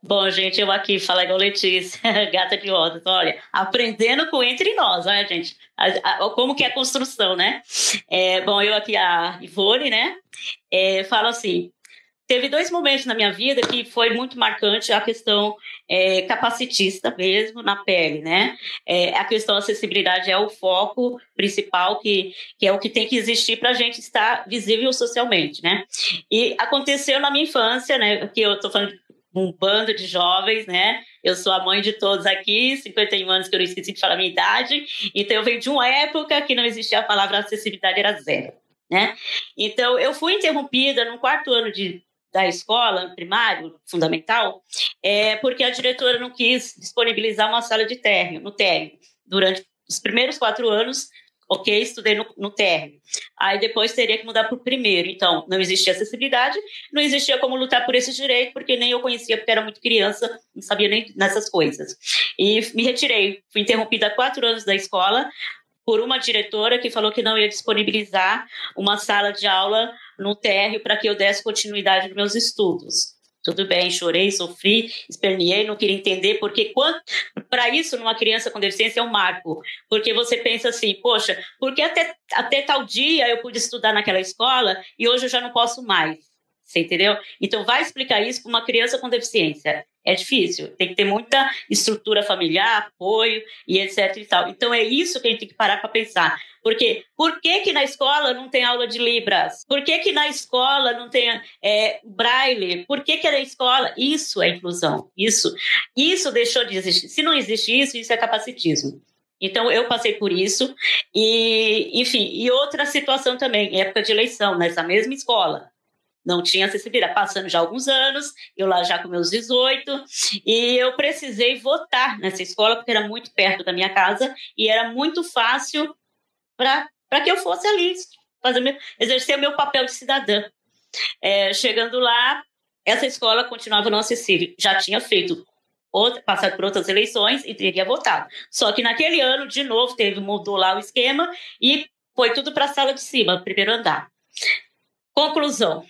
Bom, gente, eu aqui falo igual Letícia, gata de rodas. Olha, aprendendo com entre nós, olha, gente, a, a, como que é a construção, né? É, bom, eu aqui, a Ivone, né, é, falo assim, teve dois momentos na minha vida que foi muito marcante a questão é, capacitista mesmo na pele, né? É, a questão da acessibilidade é o foco principal que, que é o que tem que existir para a gente estar visível socialmente, né? E aconteceu na minha infância, né? Que eu estou falando um bando de jovens, né? Eu sou a mãe de todos aqui, 51 anos que eu não esqueci de falar a minha idade. Então, eu venho de uma época que não existia a palavra acessibilidade, era zero, né? Então, eu fui interrompida no quarto ano de, da escola, primário, fundamental, é, porque a diretora não quis disponibilizar uma sala de térreo, no térreo. Durante os primeiros quatro anos, ok, estudei no, no térreo. Aí depois teria que mudar para o primeiro. Então, não existia acessibilidade, não existia como lutar por esse direito, porque nem eu conhecia, porque era muito criança, não sabia nem nessas coisas. E me retirei. Fui interrompida quatro anos da escola por uma diretora que falou que não ia disponibilizar uma sala de aula no térreo para que eu desse continuidade nos meus estudos. Tudo bem, chorei, sofri, esperneei, não queria entender, porque para isso, numa criança com deficiência, é um marco. Porque você pensa assim, poxa, porque até, até tal dia eu pude estudar naquela escola e hoje eu já não posso mais. Você entendeu? Então, vai explicar isso para uma criança com deficiência. É difícil, tem que ter muita estrutura familiar, apoio e etc e tal. Então, é isso que a gente tem que parar para pensar. Porque por que, que na escola não tem aula de Libras? Por que, que na escola não tem é, Braille? Por que, que na escola. Isso é inclusão. Isso, isso deixou de existir. Se não existe isso, isso é capacitismo. Então, eu passei por isso. E, enfim, e outra situação também, época de eleição, nessa mesma escola não tinha acessibilidade. Passando já alguns anos, eu lá já com meus 18, e eu precisei votar nessa escola, porque era muito perto da minha casa e era muito fácil para que eu fosse ali fazer meu, exercer meu papel de cidadã. É, chegando lá, essa escola continuava não acessível. Já tinha feito outra, passado por outras eleições e teria votado. Só que naquele ano, de novo, teve, mudou lá o esquema e foi tudo para a sala de cima, primeiro andar. Conclusão.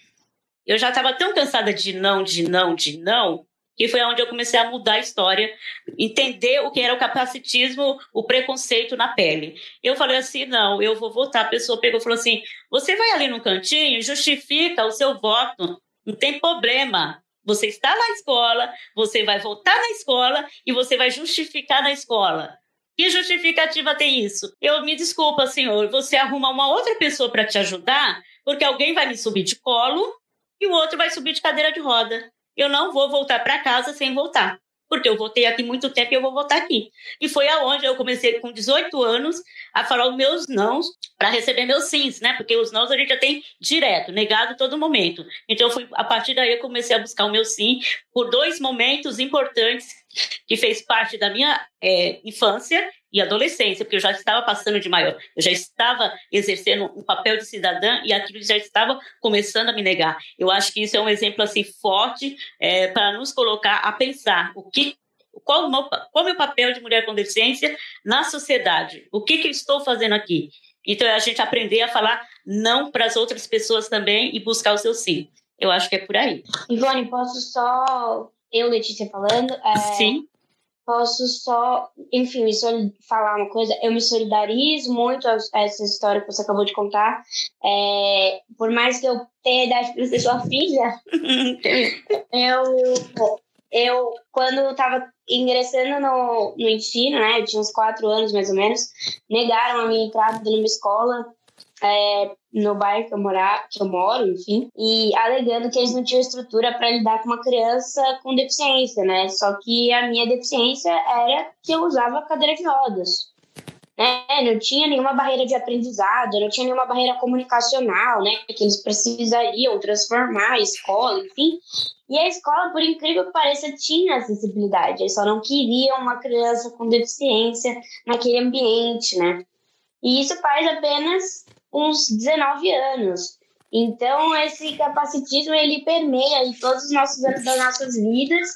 Eu já estava tão cansada de não, de não, de não, que foi onde eu comecei a mudar a história, entender o que era o capacitismo, o preconceito na pele. Eu falei assim, não, eu vou votar. A pessoa pegou e falou assim, você vai ali no cantinho, justifica o seu voto, não tem problema. Você está na escola, você vai votar na escola e você vai justificar na escola. Que justificativa tem isso? Eu me desculpa, senhor, você arruma uma outra pessoa para te ajudar, porque alguém vai me subir de colo e o outro vai subir de cadeira de roda eu não vou voltar para casa sem voltar. Porque eu voltei aqui muito tempo e eu vou voltar aqui. E foi aonde eu comecei com 18 anos a falar os meus nãos para receber meus sims, né? Porque os nãos a gente já tem direto, negado todo momento. Então, fui, a partir daí, eu comecei a buscar o meu sim por dois momentos importantes que fez parte da minha é, infância e adolescência, porque eu já estava passando de maior, eu já estava exercendo um papel de cidadã e aquilo já estava começando a me negar. Eu acho que isso é um exemplo assim forte é, para nos colocar a pensar o que qual, qual é o meu papel de mulher com deficiência na sociedade? O que, que eu estou fazendo aqui? Então, é a gente aprender a falar não para as outras pessoas também e buscar o seu sim. Eu acho que é por aí. Ivone, posso só. Eu, Letícia, falando. É... Sim posso só, enfim, falar uma coisa. Eu me solidarizo muito a, essa história que você acabou de contar. É, por mais que eu tenha idade para ser sua filha, eu, eu quando estava ingressando no, no ensino, né, eu tinha uns quatro anos mais ou menos, negaram a minha entrada numa escola é, no bairro que eu, morar, que eu moro, enfim, e alegando que eles não tinham estrutura para lidar com uma criança com deficiência, né? Só que a minha deficiência era que eu usava cadeira de rodas. Né? Não tinha nenhuma barreira de aprendizado, não tinha nenhuma barreira comunicacional, né? Que eles precisariam transformar a escola, enfim. E a escola, por incrível que pareça, tinha acessibilidade. Eles só não queriam uma criança com deficiência naquele ambiente, né? E isso faz apenas uns 19 anos. Então, esse capacitismo, ele permeia em todos os nossos anos das nossas vidas.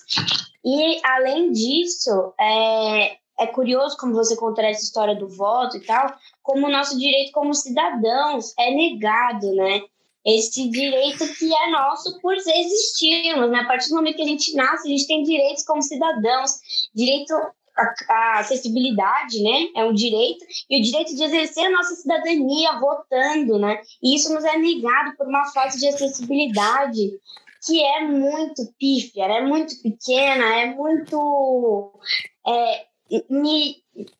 E, além disso, é, é curioso como você contar essa história do voto e tal, como o nosso direito como cidadãos é negado, né? Esse direito que é nosso por existirmos, né? A partir do momento que a gente nasce, a gente tem direitos como cidadãos, direito a, acessibilidade, né? É um direito, e o direito de exercer a nossa cidadania votando, né? E isso nos é negado por uma falta de acessibilidade que é muito pífia, é muito pequena, é muito. É, me,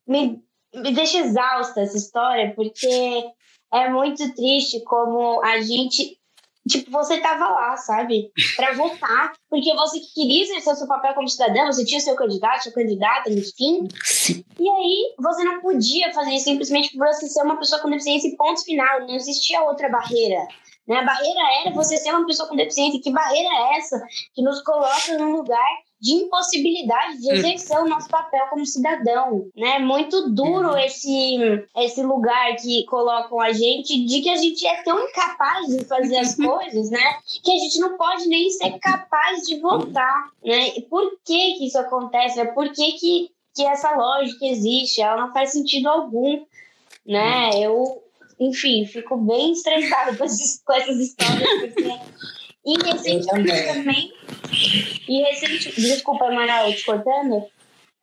me, me deixa exausta essa história, porque é muito triste como a gente Tipo, você tava lá, sabe? Para votar, porque você queria exercer o seu papel como cidadã, você tinha seu candidato, sua candidata, enfim. Sim. E aí, você não podia fazer isso simplesmente por você ser uma pessoa com deficiência e ponto final. Não existia outra barreira. Né? A barreira era você ser uma pessoa com deficiência. Que barreira é essa que nos coloca num lugar de impossibilidade de exercer o nosso papel como cidadão, né? Muito duro uhum. esse esse lugar que colocam a gente de que a gente é tão incapaz de fazer as coisas, né? Que a gente não pode nem ser capaz de votar, né? E por que que isso acontece? Por que que, que essa lógica existe? Ela não faz sentido algum, né? Uhum. Eu, enfim, fico bem estressada com, com essas histórias porque e recentemente também. E recente, desculpa, Amaral, te cortando.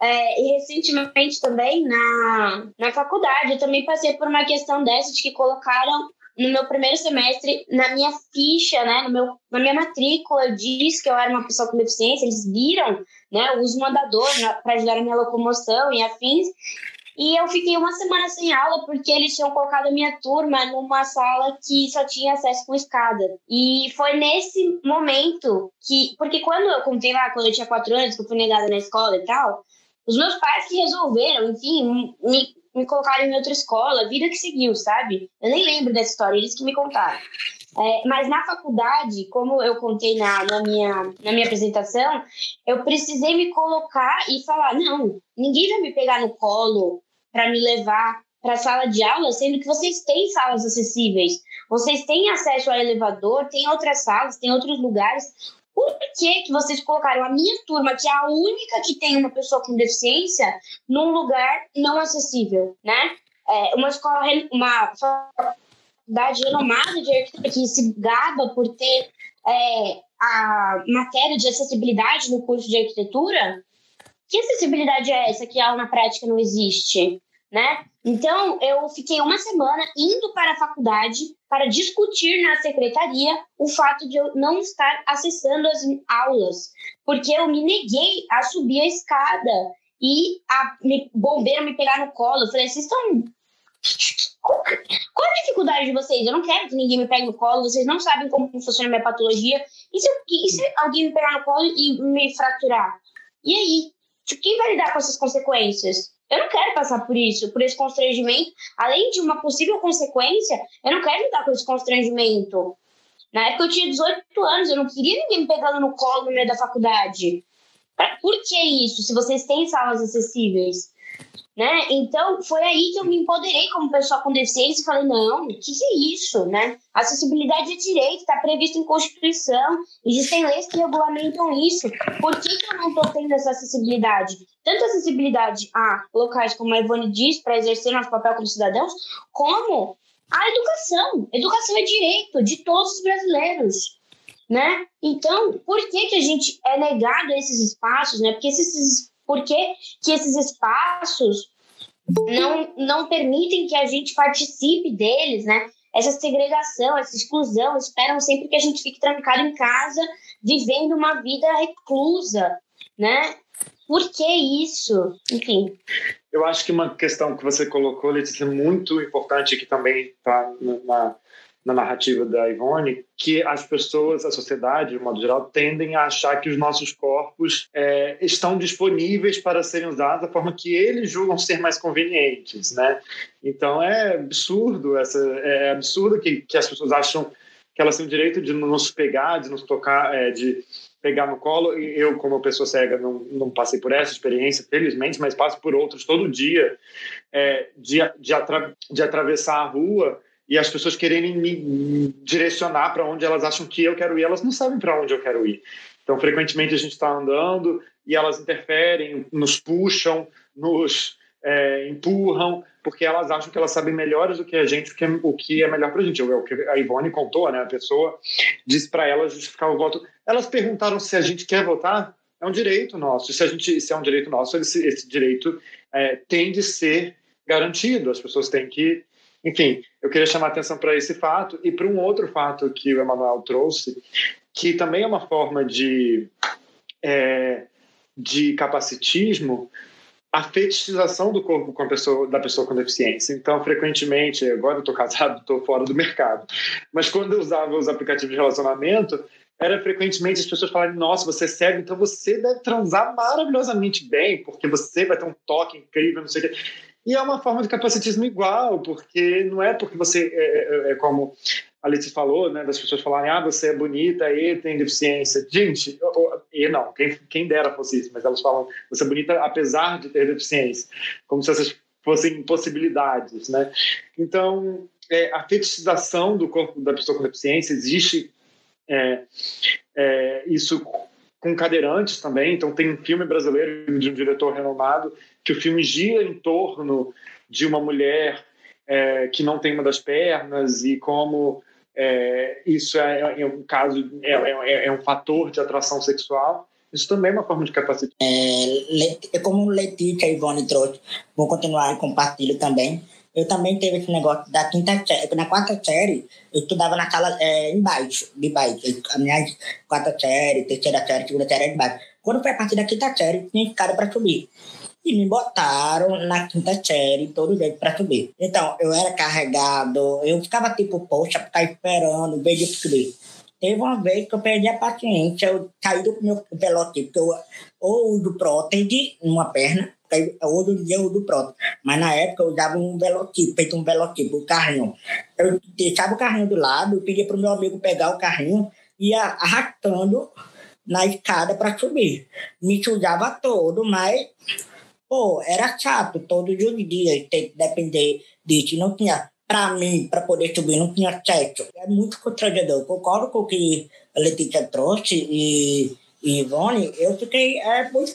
É, e recentemente também na, na faculdade eu também passei por uma questão dessa de que colocaram no meu primeiro semestre, na minha ficha, né, no meu, na minha matrícula, diz que eu era uma pessoa com deficiência, eles viram né, o uso mandador para ajudar na minha locomoção e afins, e eu fiquei uma semana sem aula porque eles tinham colocado a minha turma numa sala que só tinha acesso com escada. E foi nesse momento que. Porque quando eu contei lá, quando eu tinha quatro anos, que eu fui negada na escola e tal, os meus pais que resolveram, enfim, me, me colocaram em outra escola, vida que seguiu, sabe? Eu nem lembro dessa história, eles que me contaram. É, mas na faculdade, como eu contei na, na, minha, na minha apresentação, eu precisei me colocar e falar: não, ninguém vai me pegar no colo para me levar para a sala de aula, sendo que vocês têm salas acessíveis, vocês têm acesso ao elevador, tem outras salas, tem outros lugares. por que, que vocês colocaram a minha turma, que é a única que tem uma pessoa com deficiência, num lugar não acessível, né? É uma escola, uma faculdade renomada de arquitetura que se gaba por ter é, a matéria de acessibilidade no curso de arquitetura. Que acessibilidade é essa que aula na prática não existe? né? Então, eu fiquei uma semana indo para a faculdade para discutir na secretaria o fato de eu não estar acessando as aulas, porque eu me neguei a subir a escada e a me, bombeiro me pegar no colo. Eu falei, vocês estão. Qual a dificuldade de vocês? Eu não quero que ninguém me pegue no colo, vocês não sabem como funciona a minha patologia. E se, e se alguém me pegar no colo e me fraturar? E aí? Quem vai lidar com essas consequências? Eu não quero passar por isso, por esse constrangimento. Além de uma possível consequência, eu não quero lidar com esse constrangimento. Na época eu tinha 18 anos, eu não queria ninguém me pegando no colo no meio da faculdade. Por que isso, se vocês têm salas acessíveis? Né? Então, foi aí que eu me empoderei como pessoa com deficiência e falei, não, o que, que é isso, né? Acessibilidade é direito, está previsto em Constituição, existem leis que regulamentam isso. Por que, que eu não estou tendo essa acessibilidade? Tanto acessibilidade a locais, como a Ivone diz, para exercer nosso papel como cidadãos, como a educação. Educação é direito de todos os brasileiros. Né? Então, por que, que a gente é negado a esses espaços, né? Porque esses por que, que esses espaços não, não permitem que a gente participe deles, né? Essa segregação, essa exclusão, esperam sempre que a gente fique trancado em casa, vivendo uma vida reclusa, né? Por que isso? Enfim. Eu acho que uma questão que você colocou, Letícia, muito importante, que também está na, na narrativa da Ivone, que as pessoas, a sociedade, de modo geral, tendem a achar que os nossos corpos é, estão disponíveis para serem usados da forma que eles julgam ser mais convenientes, né? Então é absurdo essa, é absurdo que, que as pessoas acham que elas têm o direito de nos pegar, de nos tocar, é, de pegar no colo. E eu, como pessoa cega, não, não passei por essa experiência, felizmente, mas passo por outros todo dia, é, de, de, atra, de atravessar a rua e as pessoas quererem me direcionar para onde elas acham que eu quero ir, elas não sabem para onde eu quero ir. Então, frequentemente a gente está andando e elas interferem, nos puxam, nos é, empurram, porque elas acham que elas sabem melhores do que a gente, o que é, o que é melhor para a gente. O que a Ivone contou, né? A pessoa disse para elas justificar o voto. Elas perguntaram se a gente quer votar. É um direito nosso. Se a gente, se é um direito nosso, esse, esse direito é, tem de ser garantido. As pessoas têm que enfim, eu queria chamar atenção para esse fato e para um outro fato que o Emanuel trouxe, que também é uma forma de, é, de capacitismo, a fetichização do corpo com a pessoa, da pessoa com deficiência. Então, frequentemente, agora eu estou casado, estou fora do mercado, mas quando eu usava os aplicativos de relacionamento, era frequentemente as pessoas falarem: Nossa, você é cego, então você deve transar maravilhosamente bem, porque você vai ter um toque incrível, não sei o quê. E é uma forma de capacitismo igual, porque não é porque você, é, é, é como a Letícia falou, né, das pessoas falarem, ah, você é bonita e tem deficiência. Gente, e não, quem, quem dera fosse isso, mas elas falam, você é bonita apesar de ter deficiência, como se essas fossem possibilidades, né? Então, é, a fetichização do corpo da pessoa com deficiência existe é, é, isso com cadeirantes também. Então, tem um filme brasileiro de um diretor renomado que o filme gira em torno de uma mulher é, que não tem uma das pernas e como é, isso é, é, um caso, é, é, é, um fator de atração sexual. Isso também é uma forma de capacitar. É, como Letícia e Ivone trouxe, vou continuar e compartilho também. Eu também teve esse negócio da quinta série. Na quarta série, eu estudava na sala é, embaixo, de baixo. A minha quarta série, terceira série, segunda série era embaixo. Quando foi a partir da quinta série, tinha ficado para subir. E me botaram na quinta série, todo jeito para subir. Então, eu era carregado, eu ficava tipo, poxa, ficar esperando, veio de subir. Teve uma vez que eu perdi a paciência, eu caí do meu velotipo, porque eu ou uso prótese numa perna, Hoje em dia eu uso prótese. Mas na época eu usava um velotipo, feito um velotipo, um carrinho. Eu deixava o carrinho do lado, pedia para o meu amigo pegar o carrinho e ia arrastando na escada para subir. Me sujava todo, mas, pô, era chato todos os dias ter que depender disso. Não tinha para mim, para poder subir, não tinha teto. É muito constrangedor. Concordo com o que a Letícia trouxe e, e Ivone. Eu fiquei é, muito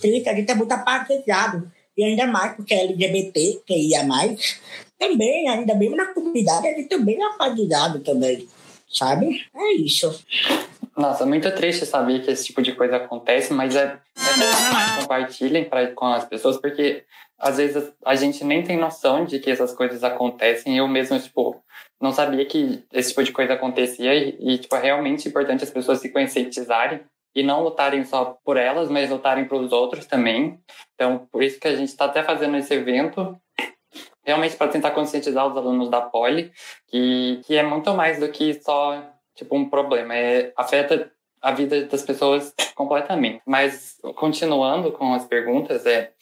triste, a gente é muito apagado. E ainda mais porque é LGBT, que ia mais, também, ainda bem na comunidade, a gente também é apagado também, sabe? É isso. Nossa, muito triste saber que esse tipo de coisa acontece, mas é, é compartilhem pra, com as pessoas, porque às vezes a gente nem tem noção de que essas coisas acontecem. Eu mesmo, tipo, não sabia que esse tipo de coisa acontecia e, e tipo, é realmente importante as pessoas se conscientizarem e não lutarem só por elas, mas lutarem pelos outros também. Então, por isso que a gente está até fazendo esse evento, realmente para tentar conscientizar os alunos da Poli, que, que é muito mais do que só tipo um problema, é afeta a vida das pessoas completamente. Mas continuando com as perguntas, é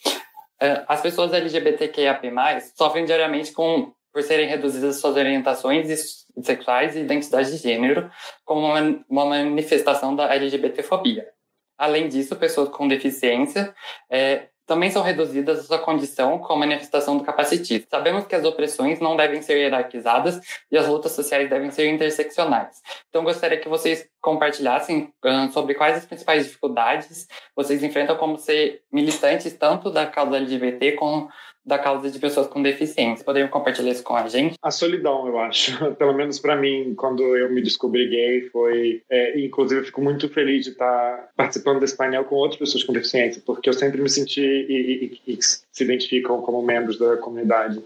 é, as pessoas LGBTQIAP+, sofrem diariamente com, por serem reduzidas suas orientações sexuais e identidade de gênero como uma, manifestação da LGBTfobia. Além disso, pessoas com deficiência é, também são reduzidas a sua condição com a manifestação do capacitismo. Sabemos que as opressões não devem ser hierarquizadas e as lutas sociais devem ser interseccionais. Então, gostaria que vocês compartilhassem uh, sobre quais as principais dificuldades vocês enfrentam como ser militantes tanto da causa LGBT como da causa de pessoas com deficiência. Poderiam compartilhar isso com a gente? A solidão, eu acho. Pelo menos para mim, quando eu me descobri gay, foi. É, inclusive, eu fico muito feliz de estar participando desse painel com outras pessoas com deficiência, porque eu sempre me senti e, e, e se identificam como membros da comunidade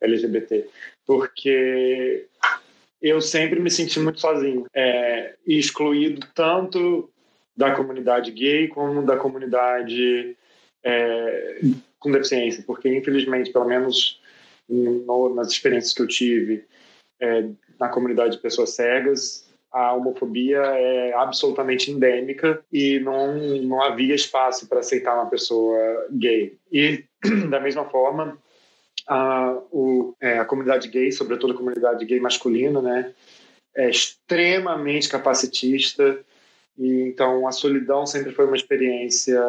LGBT. Porque eu sempre me senti muito sozinho é, excluído tanto da comunidade gay como da comunidade é, com deficiência, porque infelizmente, pelo menos no, nas experiências que eu tive é, na comunidade de pessoas cegas, a homofobia é absolutamente endêmica e não, não havia espaço para aceitar uma pessoa gay. E, da mesma forma, a, o, é, a comunidade gay, sobretudo a comunidade gay masculina, né, é extremamente capacitista e então a solidão sempre foi uma experiência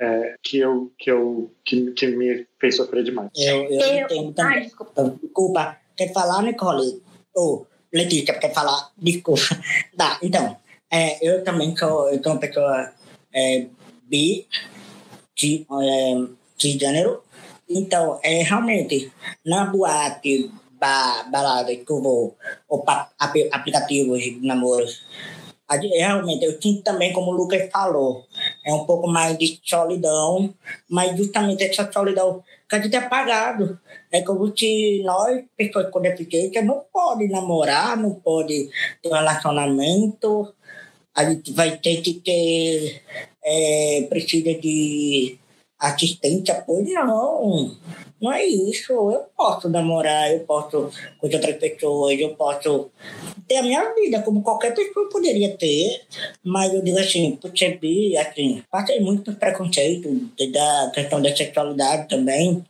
é, que eu que eu que, que me fez sofrer demais. Eu, eu, eu entendo também. desculpa. desculpa. Quer falar, Nicole? Ou oh, Letícia, quer falar? Desculpa. Tá, então, é, eu também sou, eu sou uma pessoa é, bi, de, é, de gênero. Então, é, realmente, na boate, ba, balada que eu vou, ou aplicativos de namoros, realmente, eu sinto também, como o Lucas falou, é um pouco mais de solidão, mas justamente essa solidão que a gente é apagado. É como se nós, pessoas com deficiência, não pode namorar, não pode ter um relacionamento, a gente vai ter que ter, é, precisa de assistente, apoio, não. Não é isso. Eu posso namorar, eu posso com outras pessoas, eu posso ter a minha vida, como qualquer pessoa poderia ter. Mas eu digo assim, percebi, assim, passei muito preconceito da questão da sexualidade também.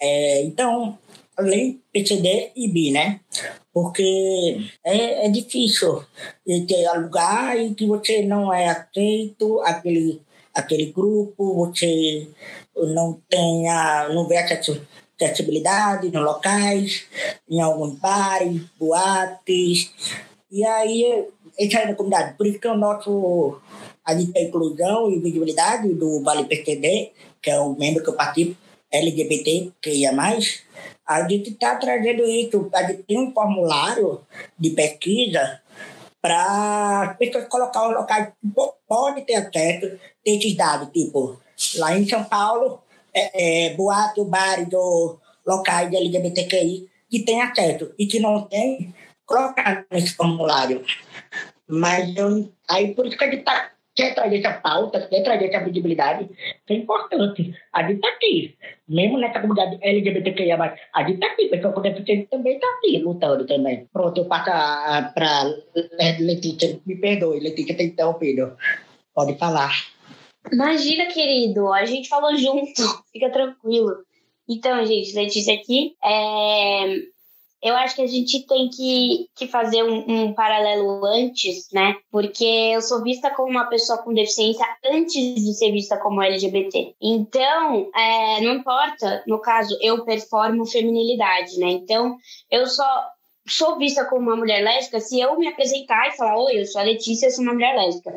É, então, além PCD e bi, né? Porque é, é difícil ter lugar e que você não é aceito, aquele aquele grupo, você não tenha, não vê acessibilidade nos locais, em alguns bares, boates. E aí, essa é a comunidade. Por isso que o nosso, a gente tem inclusão e visibilidade do Vale PCD, que é o membro que eu participo, LGBT, que ia mais, a gente está trazendo isso. A gente tem um formulário de pesquisa para as pessoas colocar os locais que podem ter acesso desses dados, tipo, lá em São Paulo, é, é, boate, bar do locais de LGBTQI que tem acesso e que não tem, colocar nesse formulário. Mas eu, aí por isso que a gente tá, quer trazer essa pauta, quer trazer essa visibilidade, que é importante. A gente está aqui, mesmo nessa comunidade LGBTQIA, a gente está aqui, pessoa com deficiência também está aqui, lutando também. Pronto, eu passo para Letícia, me perdoe, Letícia tem interrompido. Pode falar. Imagina, querido, a gente falou junto, fica tranquilo. Então, gente, Letícia aqui. É... eu acho que a gente tem que, que fazer um, um, paralelo antes, né? Porque eu sou vista como uma pessoa com deficiência antes de ser vista como LGBT. Então, é, não importa, no caso, eu performo feminilidade, né? Então, eu só sou vista como uma mulher lésbica se eu me apresentar e falar, oi, eu sou a Letícia, sou uma mulher lésbica.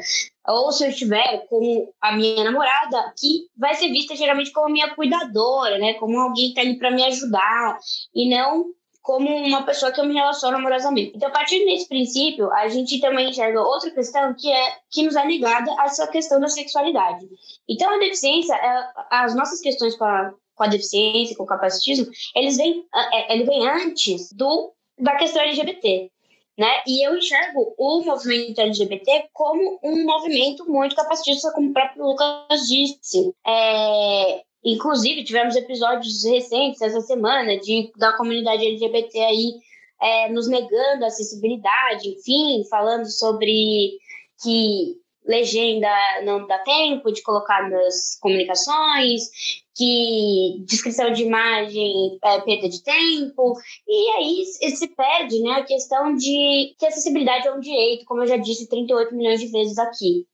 Ou se eu estiver com a minha namorada, que vai ser vista geralmente como minha cuidadora, né? Como alguém que tá ali para me ajudar, e não como uma pessoa que eu me relaciono amorosamente. Então, a partir desse princípio, a gente também enxerga outra questão que é que nos é negada essa questão da sexualidade. Então, a deficiência, é, as nossas questões com a, com a deficiência, com o capacitismo, eles vêm, é, ele vem antes do da questão LGBT. Né? E eu enxergo o movimento LGBT como um movimento muito capacitista, como o próprio Lucas disse. É, inclusive, tivemos episódios recentes essa semana de, da comunidade LGBT aí é, nos negando acessibilidade, enfim, falando sobre que legenda não dá tempo de colocar nas comunicações, que descrição de imagem é perda de tempo, e aí se perde né, a questão de que acessibilidade é um direito, como eu já disse 38 milhões de vezes aqui.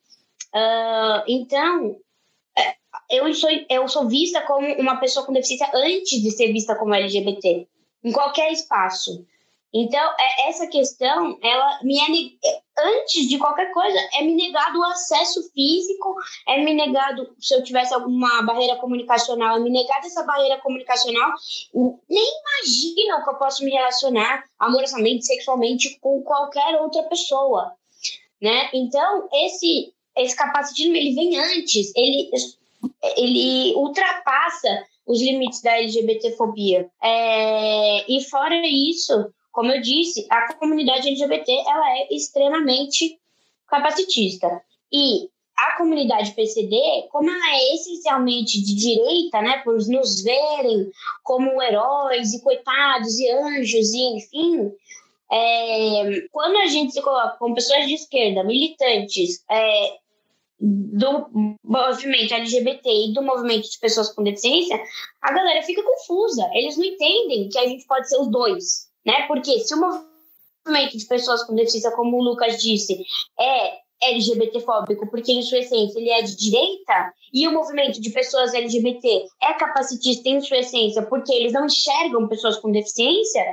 Uh, então, é, eu sou, eu sou vista como uma pessoa com deficiência antes de ser vista como LGBT, em qualquer espaço. Então, é, essa questão, ela me é, antes de qualquer coisa, é me negado o acesso físico, é me negado, se eu tivesse alguma barreira comunicacional, é me negado essa barreira comunicacional. Nem imaginam que eu posso me relacionar amorosamente, sexualmente com qualquer outra pessoa, né? Então, esse esse capacitismo, ele vem antes, ele ele ultrapassa os limites da LGBTfobia. É, e fora isso, como eu disse, a comunidade LGBT ela é extremamente capacitista. E a comunidade PCD, como ela é essencialmente de direita, né, por nos verem como heróis e coitados e anjos e enfim, é, quando a gente se coloca como pessoas de esquerda, militantes é, do movimento LGBT e do movimento de pessoas com deficiência, a galera fica confusa. Eles não entendem que a gente pode ser os dois né? Porque se o movimento de pessoas com deficiência, como o Lucas disse, é LGBTfóbico, porque em sua essência ele é de direita, e o movimento de pessoas LGBT é capacitista em sua essência, porque eles não enxergam pessoas com deficiência,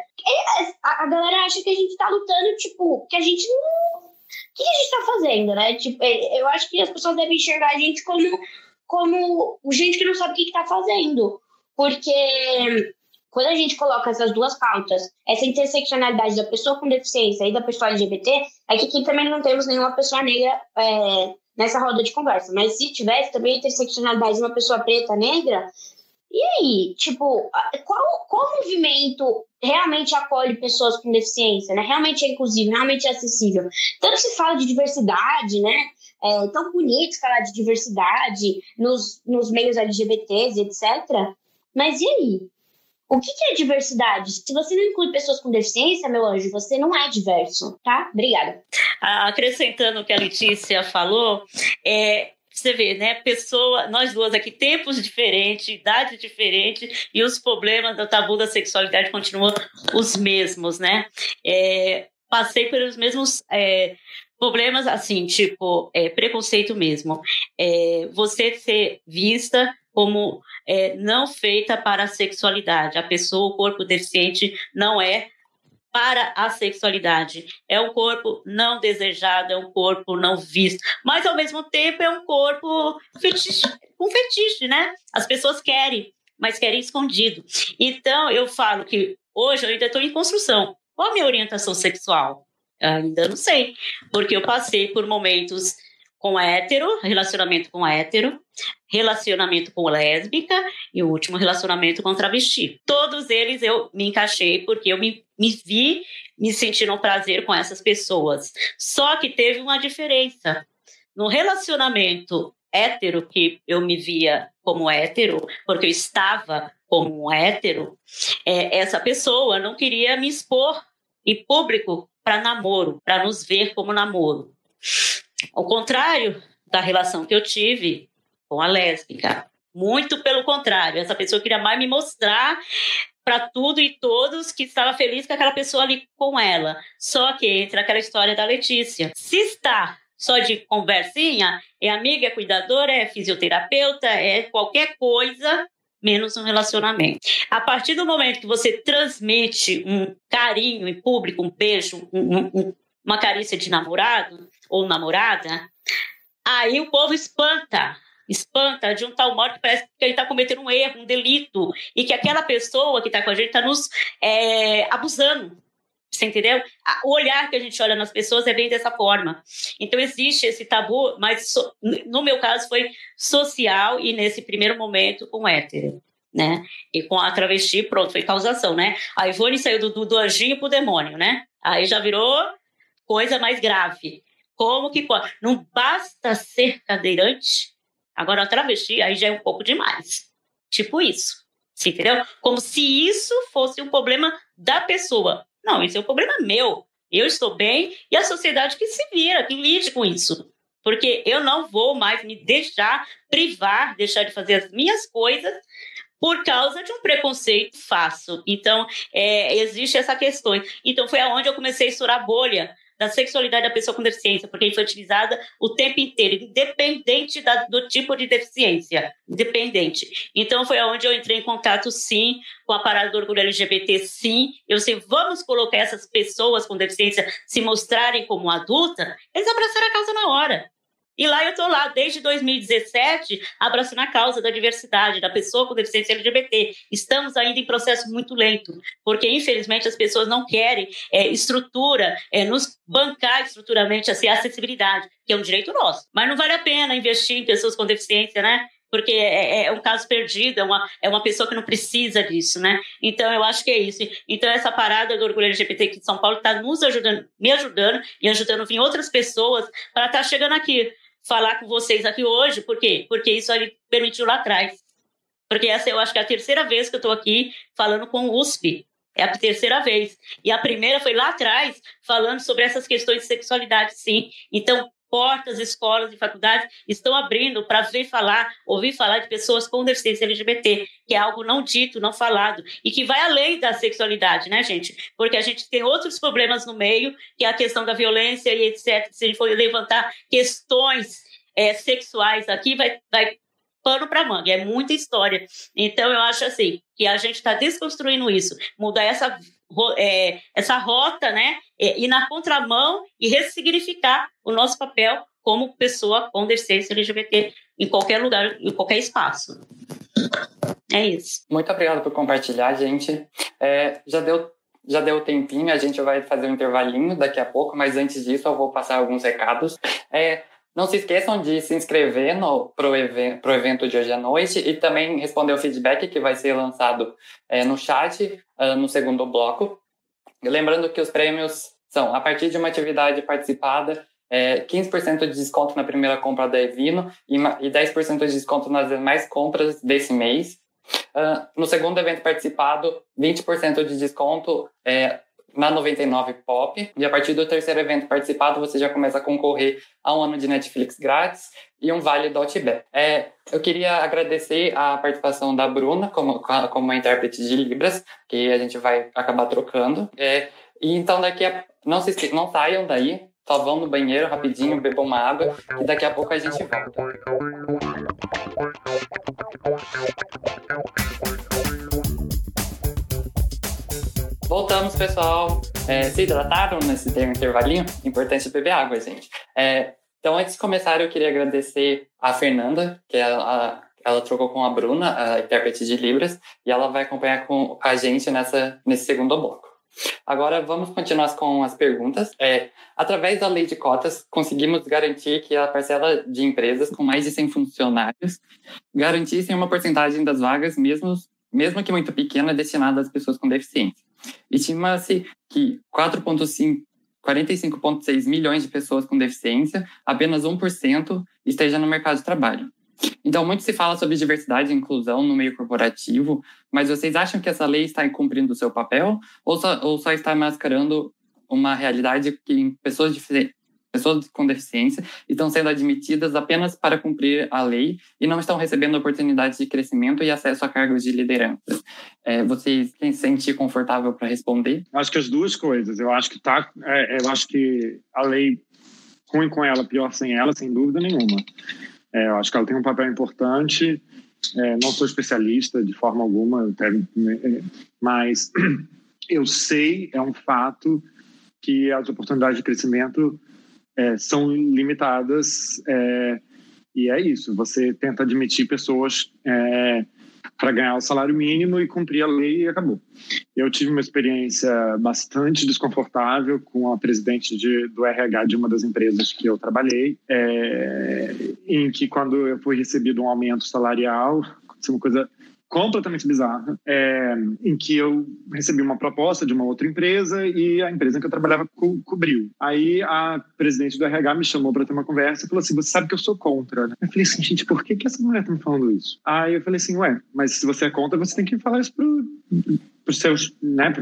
a, galera acha que a gente tá lutando, tipo, que a gente não. O que a gente tá fazendo, né? Tipo, é, eu acho que as pessoas devem enxergar a gente como, como gente que não sabe o que, que tá fazendo. Porque quando a gente coloca essas duas pautas, essa interseccionalidade da pessoa com deficiência e da pessoa LGBT, é que aqui também não temos nenhuma pessoa negra é, nessa roda de conversa. Mas se tivesse também a interseccionalidade de uma pessoa preta negra, e aí? Tipo, qual, qual movimento realmente acolhe pessoas com deficiência, né? Realmente é inclusivo, realmente é acessível. Tanto se fala de diversidade, né? É tão bonito falar de diversidade nos, nos meios LGBTs, etc. Mas e aí? O que, que é diversidade? Se você não inclui pessoas com deficiência, meu anjo, você não é diverso, tá? Obrigada. Acrescentando o que a Letícia falou, é, você vê, né? Pessoa, nós duas aqui, tempos diferentes, idade diferente, e os problemas do tabu da sexualidade continuam os mesmos, né? É, passei pelos mesmos é, problemas, assim, tipo, é, preconceito mesmo. É, você ser vista como é, não feita para a sexualidade. A pessoa, o corpo deficiente, não é para a sexualidade. É um corpo não desejado, é um corpo não visto, mas ao mesmo tempo é um corpo fetiche, um fetiche, né? As pessoas querem, mas querem escondido. Então eu falo que hoje eu ainda estou em construção. Qual a minha orientação sexual? Ainda não sei, porque eu passei por momentos com hétero, relacionamento com hétero, relacionamento com lésbica e o último relacionamento com travesti. Todos eles eu me encaixei porque eu me, me vi me sentindo um prazer com essas pessoas. Só que teve uma diferença. No relacionamento hétero, que eu me via como hétero, porque eu estava como um hétero, é, essa pessoa não queria me expor em público para namoro, para nos ver como namoro. Ao contrário da relação que eu tive com a lésbica. Muito pelo contrário, essa pessoa queria mais me mostrar para tudo e todos que estava feliz com aquela pessoa ali com ela. Só que entra aquela história da Letícia. Se está só de conversinha, é amiga, é cuidadora, é fisioterapeuta, é qualquer coisa menos um relacionamento. A partir do momento que você transmite um carinho em público, um beijo, um, um, uma carícia de namorado ou namorada, aí o povo espanta. Espanta de um tal modo que parece que ele está cometendo um erro, um delito, e que aquela pessoa que está com a gente está nos é, abusando. Você entendeu? O olhar que a gente olha nas pessoas é bem dessa forma. Então, existe esse tabu, mas so, no meu caso foi social e nesse primeiro momento com hétero. Né? E com a travesti, pronto, foi causação, né? A Ivone saiu do, do, do anjinho pro demônio, né? Aí já virou coisa mais grave. Como que pode? Não basta ser cadeirante, agora travesti aí já é um pouco demais. Tipo isso. Você entendeu? Como se isso fosse um problema da pessoa. Não, esse é um problema meu. Eu estou bem e a sociedade que se vira, que lide com isso. Porque eu não vou mais me deixar privar, deixar de fazer as minhas coisas por causa de um preconceito fácil. Então, é, existe essa questão. Então, foi aonde eu comecei a estourar bolha da sexualidade da pessoa com deficiência, porque foi utilizada o tempo inteiro, independente da, do tipo de deficiência, independente. Então foi aonde eu entrei em contato, sim, com a parada do orgulho LGBT, sim. Eu sei, vamos colocar essas pessoas com deficiência se mostrarem como adulta, eles abraçaram a causa na hora. E lá eu estou lá, desde 2017, abraçando a causa da diversidade, da pessoa com deficiência LGBT. Estamos ainda em processo muito lento, porque infelizmente as pessoas não querem é, estrutura, é, nos bancar estruturamente assim, a acessibilidade, que é um direito nosso. Mas não vale a pena investir em pessoas com deficiência, né? porque é, é, é, um caso perdido, é uma, é uma pessoa que não precisa disso, né? Então, eu acho que é isso. Então, essa parada do orgulho LGBT aqui de São Paulo está nos ajudando, me ajudando e ajudando vir outras pessoas para estar tá chegando aqui falar com vocês aqui hoje, por quê? Porque isso aí permitiu lá atrás. Porque essa eu acho que é a terceira vez que eu estou aqui falando com o USP. É a terceira vez. E a primeira foi lá atrás, falando sobre essas questões de sexualidade, sim. Então, portas, escolas e faculdades estão abrindo para ver falar, ouvir falar de pessoas com deficiência LGBT, que é algo não dito, não falado, e que vai além da sexualidade, né, gente? Porque a gente tem outros problemas no meio, que é a questão da violência e etc. Se a gente for levantar questões é, sexuais aqui, vai, vai pano para manga, é muita história. Então, eu acho assim, que a gente está desconstruindo isso, mudar essa é, essa rota, né? É, ir na contramão e ressignificar o nosso papel como pessoa com deficiência LGBT em qualquer lugar, em qualquer espaço. É isso. Muito obrigado por compartilhar, gente. É, já deu já deu tempinho, a gente vai fazer um intervalinho daqui a pouco, mas antes disso eu vou passar alguns recados. É, não se esqueçam de se inscrever no, pro, even, pro evento de hoje à noite e também responder o feedback que vai ser lançado é, no chat uh, no segundo bloco. Lembrando que os prêmios são, a partir de uma atividade participada, é, 15% de desconto na primeira compra da Evino e, e 10% de desconto nas demais compras desse mês. Uh, no segundo evento participado, 20% de desconto é, na 99 Pop. E a partir do terceiro evento participado, você já começa a concorrer a um ano de Netflix grátis e um vale do Outback. É, eu queria agradecer a participação da Bruna como, como intérprete de Libras, que a gente vai acabar trocando. É, e então daqui a... não, se, não saiam daí, só vão no banheiro rapidinho, bebam uma água e daqui a pouco a gente volta. Voltamos, pessoal. É, se hidrataram nesse intervalinho? Importante beber água, gente. É, então, antes de começar, eu queria agradecer a Fernanda, que ela, ela trocou com a Bruna, a intérprete de Libras, e ela vai acompanhar com a gente nessa, nesse segundo bloco. Agora vamos continuar com as perguntas. É, através da lei de cotas, conseguimos garantir que a parcela de empresas com mais de 100 funcionários garantissem uma porcentagem das vagas, mesmo, mesmo que muito pequena, destinada às pessoas com deficiência. Estima-se que 4,5 45,6 milhões de pessoas com deficiência, apenas 1% esteja no mercado de trabalho. Então, muito se fala sobre diversidade e inclusão no meio corporativo, mas vocês acham que essa lei está cumprindo o seu papel ou só, ou só está mascarando uma realidade que pessoas pessoas com deficiência estão sendo admitidas apenas para cumprir a lei e não estão recebendo oportunidades de crescimento e acesso a cargos de liderança. É, vocês se sentir confortável para responder? Acho que as duas coisas. Eu acho que tá, é, eu acho que a lei ruim com ela, pior sem ela, sem dúvida nenhuma. É, eu acho que ela tem um papel importante. É, não sou especialista de forma alguma, é, mas eu sei, é um fato que as oportunidades de crescimento é, são limitadas é, e é isso. Você tenta admitir pessoas é, para ganhar o salário mínimo e cumprir a lei e acabou. Eu tive uma experiência bastante desconfortável com a presidente de, do RH de uma das empresas que eu trabalhei, é, em que quando eu fui recebido um aumento salarial, aconteceu uma coisa completamente bizarra, é, em que eu recebi uma proposta de uma outra empresa e a empresa que eu trabalhava co cobriu. Aí a presidente do RH me chamou para ter uma conversa e falou assim: Você sabe que eu sou contra, né? Eu falei assim: Gente, por que, que essa mulher tá me falando isso? Aí eu falei assim: Ué, mas se você é contra, você tem que falar isso pro, os seus, né,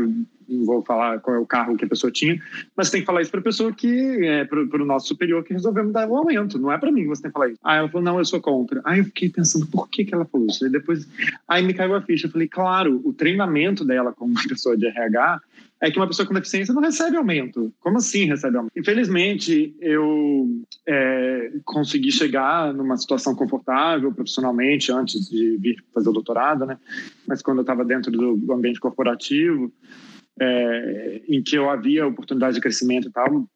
não vou falar qual é o carro que a pessoa tinha, mas tem que falar isso para a pessoa que é para o nosso superior que resolvemos dar o aumento, não é para mim você tem que falar isso. Aí ela falou, não, eu sou contra. Aí eu fiquei pensando, por que, que ela falou isso? Aí depois, aí me caiu a ficha, eu falei, claro, o treinamento dela como pessoa de RH é que uma pessoa com deficiência não recebe aumento. Como assim recebe aumento? Infelizmente, eu é, consegui chegar numa situação confortável profissionalmente antes de vir fazer o doutorado, né? Mas quando eu estava dentro do ambiente corporativo, é, em que eu havia oportunidade de crescimento e tal,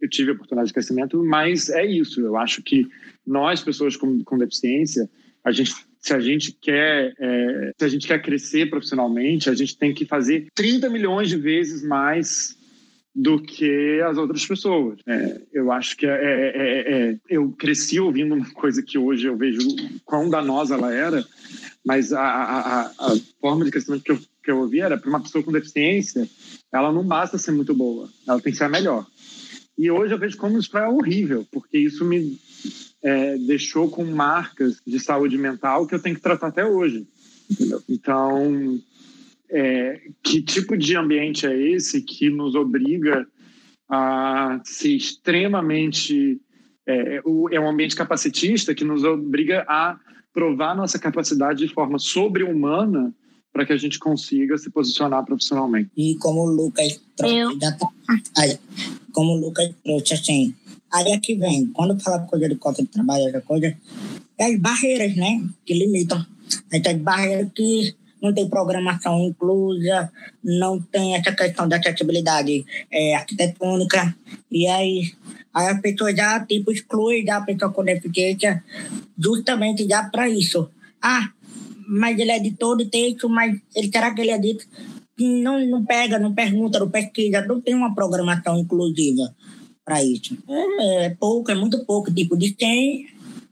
eu tive oportunidade de crescimento, mas é isso. Eu acho que nós, pessoas com, com deficiência, a gente, se a gente quer, é, se a gente quer crescer profissionalmente, a gente tem que fazer 30 milhões de vezes mais do que as outras pessoas. É, eu acho que é, é, é, é eu cresci ouvindo uma coisa que hoje eu vejo quão danosa ela era, mas a, a, a forma de crescimento que eu que eu ouvi era para uma pessoa com deficiência, ela não basta ser muito boa, ela tem que ser a melhor. E hoje eu vejo como isso é horrível, porque isso me é, deixou com marcas de saúde mental que eu tenho que tratar até hoje. Entendeu? Então, é, que tipo de ambiente é esse que nos obriga a ser extremamente. É, é um ambiente capacitista que nos obriga a provar nossa capacidade de forma sobre-humana para que a gente consiga se posicionar profissionalmente. E como o Lucas trouxe, aí, como o Lucas trouxe assim, aí é que vem, quando fala coisa de cota de trabalho, essa coisa, é as barreiras, né, que limitam. Essas barreiras que não tem programação inclusa, não tem essa questão da acessibilidade é, arquitetônica, e aí, aí a pessoa já, tipo, exclui a pessoa com deficiência justamente já para isso. Ah, mas ele é editor de texto, mas ele será que ele edita? Não, não pega, não pergunta, não pesquisa, não tem uma programação inclusiva para isso. É, é, pouco, é muito pouco, tipo de 100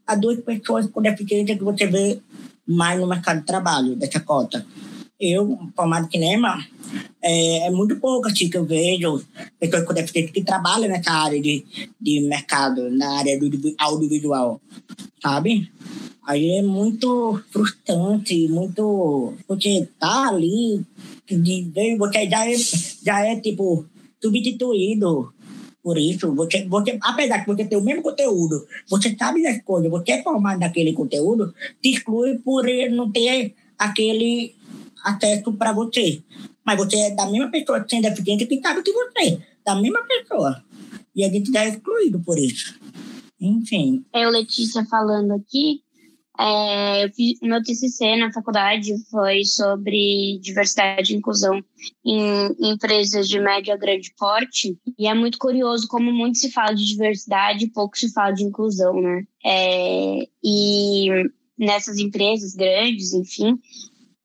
a duas pessoas com deficiência que você vê mais no mercado de trabalho, dessa cota. Eu, formado em cinema, é, é, muito pouco assim que eu vejo pessoas com deficiência que trabalham nessa área de, de mercado, na área do audiovisual, sabe? Aí é muito frustrante, muito. Porque tá ali, de, você já é, já é tipo substituído por isso. Você, você, apesar de você ter o mesmo conteúdo, você sabe das coisas, você é formado naquele conteúdo, te exclui por não ter aquele acesso para você. Mas você é da mesma pessoa sem deficiência que sabe que você, da mesma pessoa. E a gente já é excluído por isso. Enfim. Eu, Letícia, falando aqui, é, eu fiz, meu TCC na faculdade foi sobre diversidade e inclusão em, em empresas de médio a grande porte. E é muito curioso como muito se fala de diversidade e pouco se fala de inclusão, né? É, e nessas empresas grandes, enfim,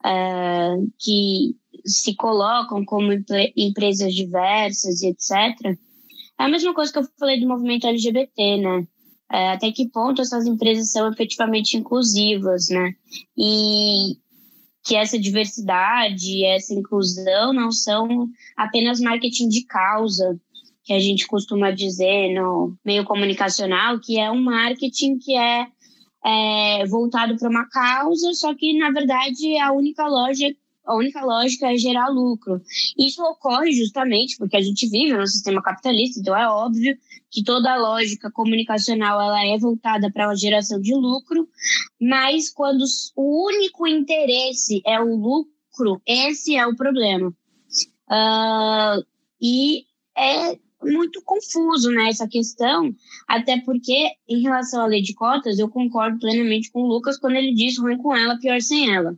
é, que se colocam como empresas diversas e etc. É a mesma coisa que eu falei do movimento LGBT, né? É, até que ponto essas empresas são efetivamente inclusivas, né? E que essa diversidade, essa inclusão não são apenas marketing de causa, que a gente costuma dizer no meio comunicacional, que é um marketing que é, é voltado para uma causa, só que, na verdade, a única loja a única lógica é gerar lucro. Isso ocorre justamente porque a gente vive no sistema capitalista, então é óbvio que toda a lógica comunicacional ela é voltada para a geração de lucro, mas quando o único interesse é o lucro, esse é o problema. Uh, e é muito confuso né, essa questão, até porque, em relação à lei de cotas, eu concordo plenamente com o Lucas quando ele diz ruim com ela, pior sem ela.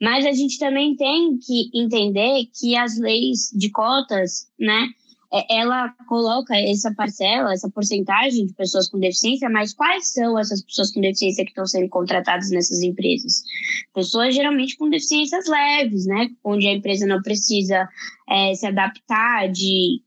Mas a gente também tem que entender que as leis de cotas, né, é, ela coloca essa parcela, essa porcentagem de pessoas com deficiência, mas quais são essas pessoas com deficiência que estão sendo contratadas nessas empresas? Pessoas geralmente com deficiências leves, né? Onde a empresa não precisa é, se adaptar de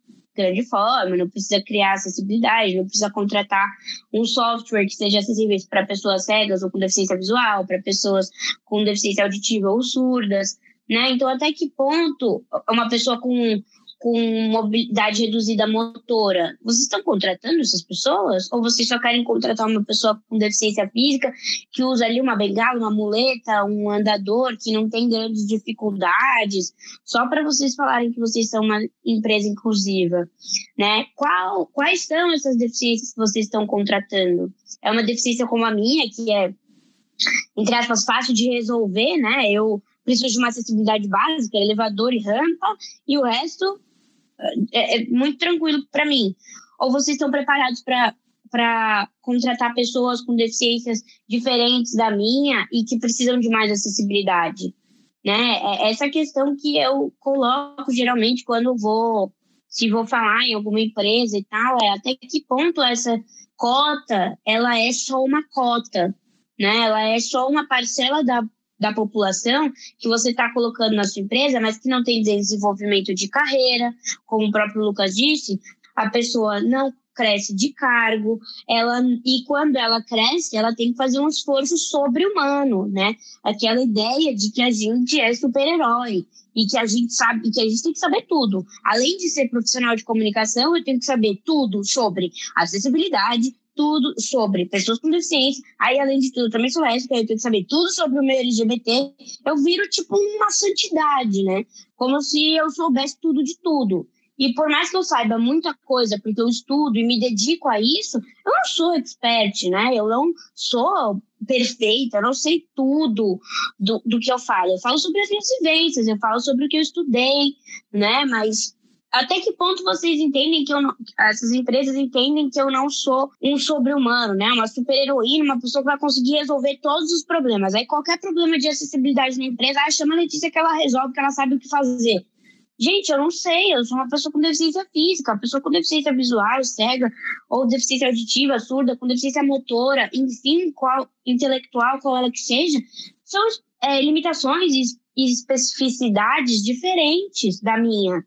grande forma, não precisa criar acessibilidade, não precisa contratar um software que seja acessível para pessoas cegas ou com deficiência visual, para pessoas com deficiência auditiva ou surdas, né? Então, até que ponto uma pessoa com com mobilidade reduzida motora, vocês estão contratando essas pessoas? Ou vocês só querem contratar uma pessoa com deficiência física que usa ali uma bengala, uma muleta, um andador, que não tem grandes dificuldades, só para vocês falarem que vocês são uma empresa inclusiva? Né? Qual, quais são essas deficiências que vocês estão contratando? É uma deficiência como a minha, que é, entre aspas, fácil de resolver, né? Eu preciso de uma acessibilidade básica, elevador e rampa, e o resto é, é muito tranquilo para mim. Ou vocês estão preparados para contratar pessoas com deficiências diferentes da minha e que precisam de mais acessibilidade? Né? É essa questão que eu coloco geralmente quando vou, se vou falar em alguma empresa e tal, é até que ponto essa cota, ela é só uma cota, né? Ela é só uma parcela da da população que você está colocando na sua empresa, mas que não tem desenvolvimento de carreira, como o próprio Lucas disse, a pessoa não cresce de cargo, ela e quando ela cresce, ela tem que fazer um esforço sobre-humano, né? Aquela ideia de que a gente é super-herói e que a gente sabe, que a gente tem que saber tudo. Além de ser profissional de comunicação, eu tenho que saber tudo sobre acessibilidade, tudo sobre pessoas com deficiência. Aí, além de tudo, também sou lésbica, eu tenho que saber tudo sobre o meio LGBT. Eu viro, tipo, uma santidade, né? Como se eu soubesse tudo de tudo. E por mais que eu saiba muita coisa, porque eu estudo e me dedico a isso, eu não sou expert, né? Eu não sou perfeita, eu não sei tudo do, do que eu falo. Eu falo sobre as minhas vivências, eu falo sobre o que eu estudei, né? Mas até que ponto vocês entendem que eu não, essas empresas entendem que eu não sou um sobre-humano, né? Uma super-heroína, uma pessoa que vai conseguir resolver todos os problemas. Aí qualquer problema de acessibilidade na empresa, ah, chama a Letícia que ela resolve, que ela sabe o que fazer. Gente, eu não sei, eu sou uma pessoa com deficiência física, uma pessoa com deficiência visual, cega, ou deficiência auditiva, surda, com deficiência motora, enfim, qual intelectual, qual ela que seja, são é, limitações e especificidades diferentes da minha.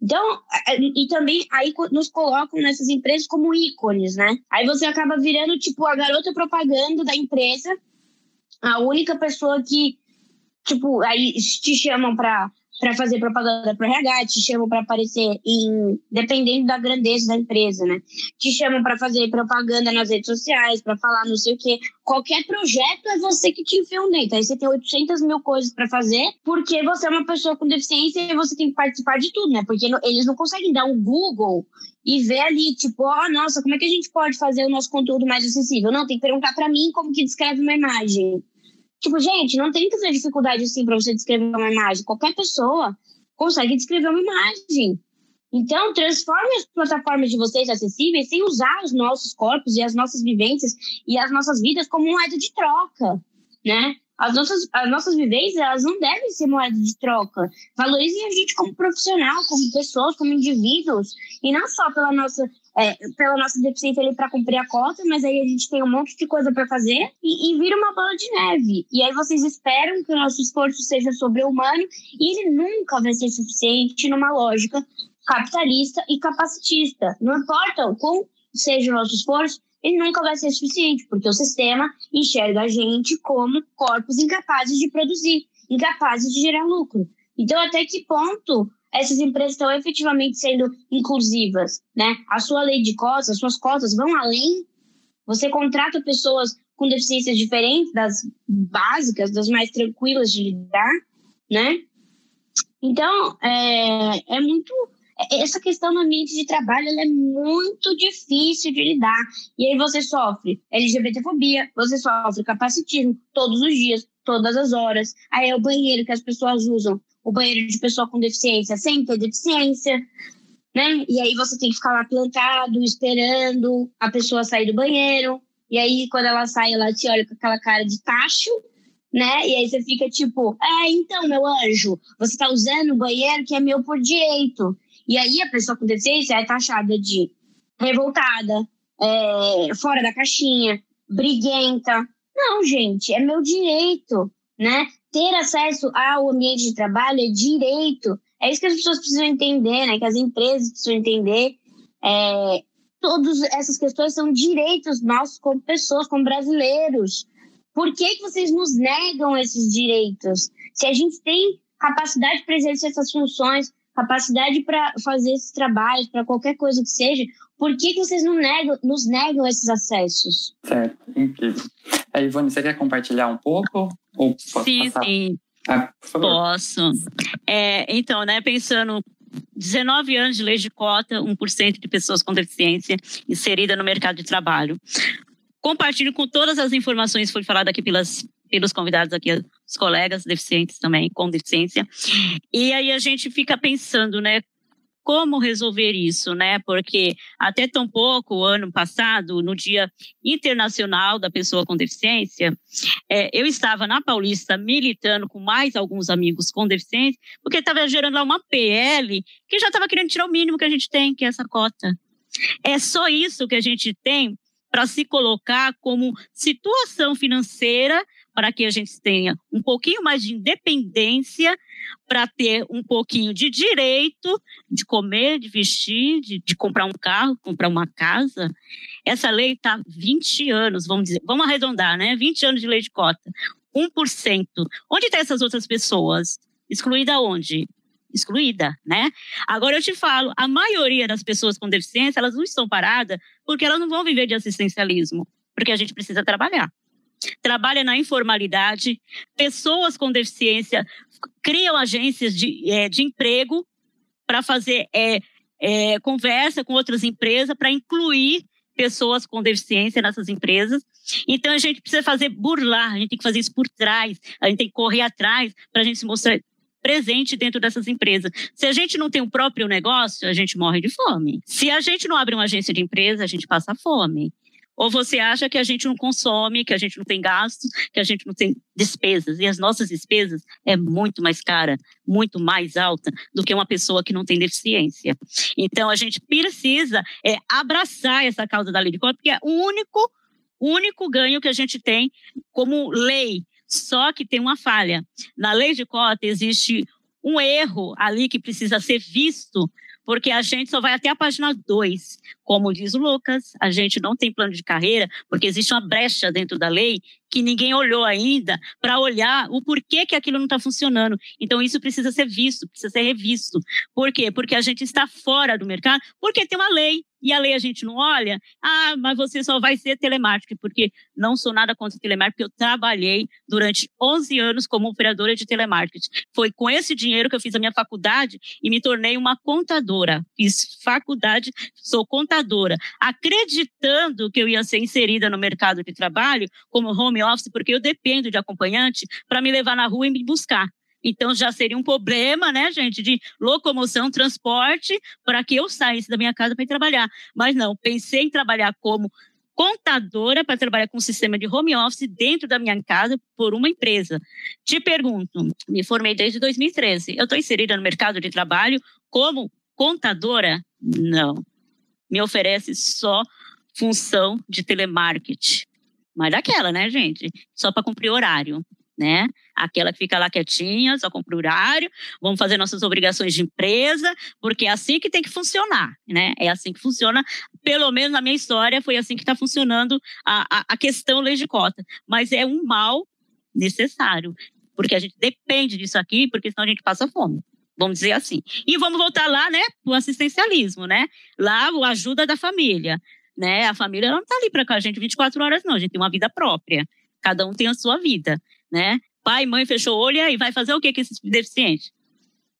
Então, e também aí nos colocam nessas empresas como ícones, né? Aí você acaba virando, tipo, a garota propaganda da empresa, a única pessoa que, tipo, aí te chamam para para fazer propaganda para o RH, te chamam para aparecer em, dependendo da grandeza da empresa, né? Te chamam para fazer propaganda nas redes sociais, para falar não sei o quê. Qualquer projeto é você que te enfiam dentro. Aí você tem 800 mil coisas para fazer, porque você é uma pessoa com deficiência e você tem que participar de tudo, né? Porque eles não conseguem dar um Google e ver ali, tipo, ó, oh, nossa, como é que a gente pode fazer o nosso conteúdo mais acessível? Não, tem que perguntar para mim como que descreve uma imagem. Tipo, gente, não tem que ter dificuldade assim para você descrever uma imagem. Qualquer pessoa consegue descrever uma imagem. Então, transforme as plataformas de vocês acessíveis sem usar os nossos corpos e as nossas vivências e as nossas vidas como moeda de troca, né? As nossas, as nossas vivências, elas não devem ser moeda de troca. Valorizem a gente como profissional, como pessoas, como indivíduos, e não só pela nossa é, pela nossa deficiência ali para cumprir a cota, mas aí a gente tem um monte de coisa para fazer e, e, vira uma bola de neve. E aí vocês esperam que o nosso esforço seja sobre-humano e ele nunca vai ser suficiente numa lógica capitalista e capacitista. Não importa o quão seja o nosso esforço, ele nunca vai ser suficiente, porque o sistema enxerga a gente como corpos incapazes de produzir, incapazes de gerar lucro. Então, até que ponto essas empresas estão efetivamente sendo inclusivas, né? A sua lei de cotas, as suas cotas vão além. Você contrata pessoas com deficiências diferentes das básicas, das mais tranquilas de lidar, né? Então, é, é muito essa questão no ambiente de trabalho é muito difícil de lidar. E aí você sofre LGBTfobia, você sofre capacitismo todos os dias, todas as horas. Aí é o banheiro que as pessoas usam, o banheiro de pessoa com deficiência sem ter deficiência, né? E aí você tem que ficar lá plantado, esperando a pessoa sair do banheiro. E aí, quando ela sai, ela te olha com aquela cara de tacho, né? E aí você fica tipo, ah, então, meu anjo, você tá usando o banheiro que é meu por direito. E aí a pessoa com deficiência é taxada de revoltada, é, fora da caixinha, briguenta. Não, gente, é meu direito, né? Ter acesso ao ambiente de trabalho é direito. É isso que as pessoas precisam entender, né? Que as empresas precisam entender. É, todas essas questões são direitos nossos como pessoas, como brasileiros. Por que, que vocês nos negam esses direitos? Se a gente tem capacidade para exercer essas funções, capacidade para fazer esses trabalhos, para qualquer coisa que seja, por que, que vocês não negam, nos negam esses acessos? Certo, incrível. A Ivone, você quer compartilhar um pouco? Ou sim, passar? sim. Ah, Posso. É, então, né, pensando 19 anos de lei de cota, 1% de pessoas com deficiência inserida no mercado de trabalho. Compartilho com todas as informações que foi falado aqui pelas pelos convidados aqui, os colegas deficientes também, com deficiência. E aí a gente fica pensando, né? Como resolver isso, né? Porque até tão pouco, ano passado, no Dia Internacional da Pessoa com Deficiência, é, eu estava na Paulista militando com mais alguns amigos com deficiência, porque estava gerando lá uma PL que já estava querendo tirar o mínimo que a gente tem, que é essa cota. É só isso que a gente tem para se colocar como situação financeira para que a gente tenha um pouquinho mais de independência, para ter um pouquinho de direito de comer, de vestir, de, de comprar um carro, comprar uma casa. Essa lei está 20 anos, vamos dizer, vamos arredondar, né? 20 anos de lei de cota. 1%. Onde estão essas outras pessoas? Excluída onde? excluída, né? Agora eu te falo, a maioria das pessoas com deficiência, elas não estão paradas porque elas não vão viver de assistencialismo, porque a gente precisa trabalhar trabalha na informalidade, pessoas com deficiência criam agências de, é, de emprego para fazer é, é, conversa com outras empresas para incluir pessoas com deficiência nessas empresas. Então a gente precisa fazer burlar, a gente tem que fazer isso por trás, a gente tem que correr atrás para a gente se mostrar presente dentro dessas empresas. Se a gente não tem o próprio negócio, a gente morre de fome. Se a gente não abre uma agência de empresa, a gente passa fome. Ou você acha que a gente não consome, que a gente não tem gastos, que a gente não tem despesas? E as nossas despesas é muito mais cara, muito mais alta do que uma pessoa que não tem deficiência. Então a gente precisa é, abraçar essa causa da lei de cota, porque é o único, único ganho que a gente tem como lei. Só que tem uma falha. Na lei de cota existe um erro ali que precisa ser visto porque a gente só vai até a página 2. Como diz o Lucas, a gente não tem plano de carreira, porque existe uma brecha dentro da lei que ninguém olhou ainda para olhar o porquê que aquilo não está funcionando. Então, isso precisa ser visto, precisa ser revisto. Por quê? Porque a gente está fora do mercado, porque tem uma lei e a lei a gente não olha, ah, mas você só vai ser telemarketing, porque não sou nada contra telemarketing, porque eu trabalhei durante 11 anos como operadora de telemarketing. Foi com esse dinheiro que eu fiz a minha faculdade e me tornei uma contadora. Fiz faculdade, sou contadora, acreditando que eu ia ser inserida no mercado de trabalho como home office, porque eu dependo de acompanhante para me levar na rua e me buscar. Então já seria um problema, né, gente, de locomoção, transporte, para que eu saísse da minha casa para ir trabalhar. Mas não, pensei em trabalhar como contadora para trabalhar com um sistema de home office dentro da minha casa por uma empresa. Te pergunto, me formei desde 2013. Eu estou inserida no mercado de trabalho como contadora? Não. Me oferece só função de telemarketing. Mas daquela, né, gente? Só para cumprir horário né? Aquela que fica lá quietinha, só compra horário, vamos fazer nossas obrigações de empresa, porque é assim que tem que funcionar, né? É assim que funciona, pelo menos na minha história, foi assim que está funcionando a, a, a questão lei de cota. Mas é um mal necessário, porque a gente depende disso aqui, porque senão a gente passa fome. Vamos dizer assim. E vamos voltar lá, né, para o assistencialismo, né? Lá, a ajuda da família. Né? A família não está ali para a gente 24 horas, não. A gente tem uma vida própria. Cada um tem a sua vida né? Pai, mãe fechou o olho e vai fazer o que com esses deficientes?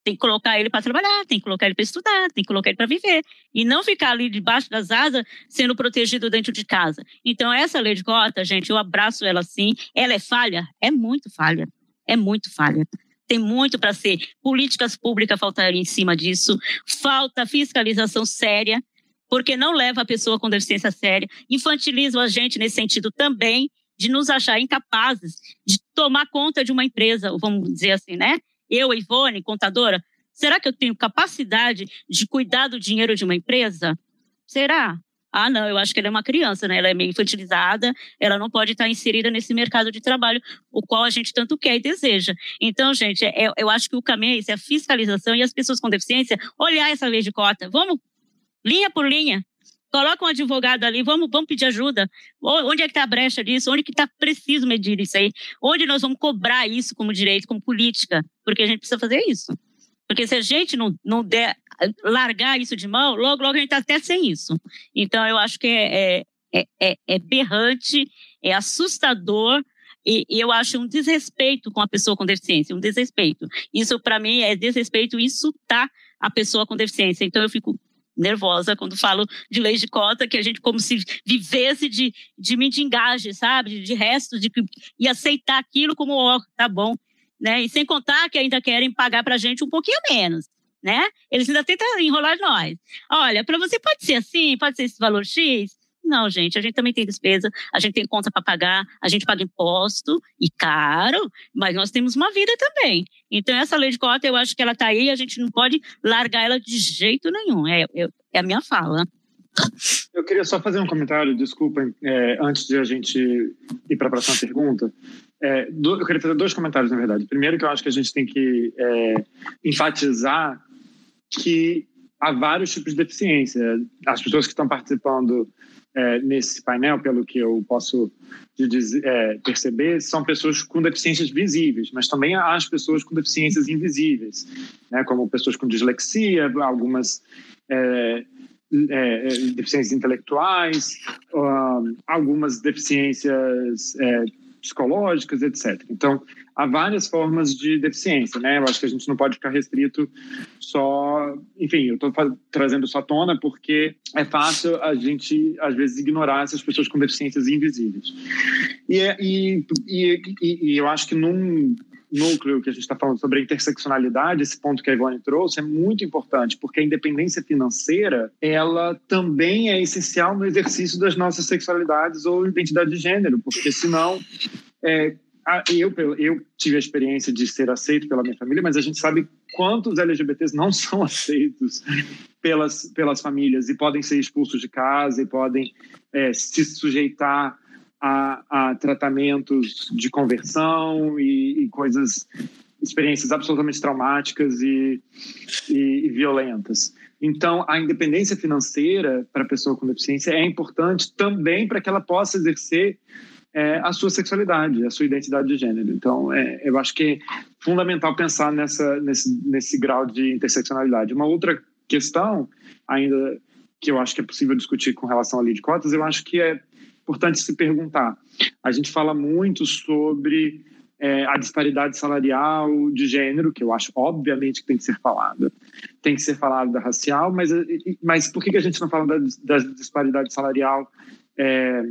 tem que colocar ele para trabalhar, tem que colocar ele para estudar, tem que colocar ele para viver. E não ficar ali debaixo das asas sendo protegido dentro de casa. Então, essa lei de cota, gente, eu abraço ela sim. Ela é falha? É muito falha. É muito falha tem muito para ser. Políticas públicas faltariam em cima disso. Falta fiscalização séria, porque não leva a pessoa com deficiência séria. Infantilizam a gente nesse sentido também, de nos achar incapazes de tomar conta de uma empresa, vamos dizer assim, né? Eu, Ivone, contadora, será que eu tenho capacidade de cuidar do dinheiro de uma empresa? Será? Ah, não, eu acho que ela é uma criança, né? Ela é meio infantilizada, ela não pode estar inserida nesse mercado de trabalho, o qual a gente tanto quer e deseja. Então, gente, é, eu acho que o caminho é esse, é a fiscalização e as pessoas com deficiência olhar essa lei de cota. Vamos, linha por linha, coloca um advogado ali, vamos, vamos pedir ajuda. Onde é que está a brecha disso? Onde que está preciso medir isso aí? Onde nós vamos cobrar isso como direito, como política? Porque a gente precisa fazer isso. Porque se a gente não, não der, largar isso de mão, logo, logo a gente está até sem isso. Então, eu acho que é, é, é, é berrante, é assustador, e, eu acho um desrespeito com a pessoa com deficiência, um desrespeito. Isso, para mim, é desrespeito insultar a pessoa com deficiência. Então, eu fico nervosa quando falo de lei de cota, que a gente como se vivesse de, de mendigagem, sabe? De, de restos, de, e aceitar aquilo como, ó, oh, tá bom, né? E sem contar que ainda querem pagar para a gente um pouquinho menos, né? Eles ainda tentam enrolar nós. Olha, para você pode ser assim, pode ser esse valor X. Não, gente, a gente também tem despesa, a gente tem conta para pagar, a gente paga imposto e caro, mas nós temos uma vida também. Então, essa lei de cota, eu acho que ela está aí, a gente não pode largar ela de jeito nenhum. É, é, a minha fala. Eu queria só fazer um comentário, desculpa, é, antes de a gente ir para a próxima pergunta. É, do, eu queria fazer dois comentários, na verdade. Primeiro, que eu acho que a gente tem que é, enfatizar que há vários tipos de deficiência. As pessoas que estão participando é, nesse painel, pelo que eu posso dizer, é, perceber, são pessoas com deficiências visíveis, mas também há as pessoas com deficiências invisíveis, né, como pessoas com dislexia, algumas é, é, é deficiências intelectuais, uh, algumas deficiências é, psicológicas, etc. Então, há várias formas de deficiência, né? Eu acho que a gente não pode ficar restrito só. Enfim, eu estou trazendo isso à tona porque é fácil a gente, às vezes, ignorar essas pessoas com deficiências invisíveis. E, é, e, e, e eu acho que num núcleo que a gente está falando sobre a interseccionalidade, esse ponto que a Ivone trouxe é muito importante, porque a independência financeira, ela também é essencial no exercício das nossas sexualidades ou identidade de gênero, porque senão é, eu, eu tive a experiência de ser aceito pela minha família, mas a gente sabe quantos LGBTs não são aceitos pelas, pelas famílias e podem ser expulsos de casa e podem é, se sujeitar a, a tratamentos de conversão e, e, coisas, experiências absolutamente traumáticas e, e, e violentas. Então, a independência financeira para a pessoa com deficiência é importante também para que ela possa exercer é, a sua sexualidade, a sua identidade de gênero. Então, é, eu acho que é fundamental pensar nessa, nesse, nesse grau de interseccionalidade. Uma outra questão, ainda que eu acho que é possível discutir com relação à lei de cotas, eu acho que é importante se perguntar. A gente fala muito sobre é, a disparidade salarial de gênero, que eu acho obviamente que tem que ser falada. Tem que ser falada da racial, mas, mas por que a gente não fala da, da disparidade salarial, é,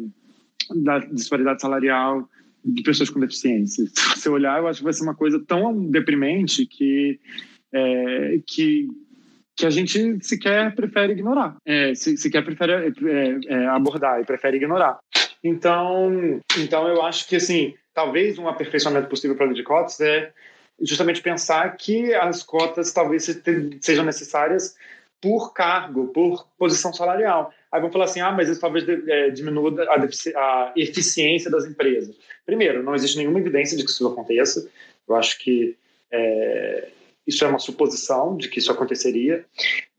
da disparidade salarial de pessoas com deficiência? Se você olhar, eu acho que vai ser uma coisa tão deprimente que, é, que que a gente sequer prefere ignorar, é, se, sequer prefere é, é, abordar e prefere ignorar. Então, então eu acho que assim, talvez um aperfeiçoamento possível para a lei de cotas é justamente pensar que as cotas talvez sejam necessárias por cargo, por posição salarial. Aí vão falar assim, ah, mas isso talvez é, diminua a, a, eficiência das empresas. Primeiro, não existe nenhuma evidência de que isso aconteça. Eu acho que é, isso é uma suposição de que isso aconteceria.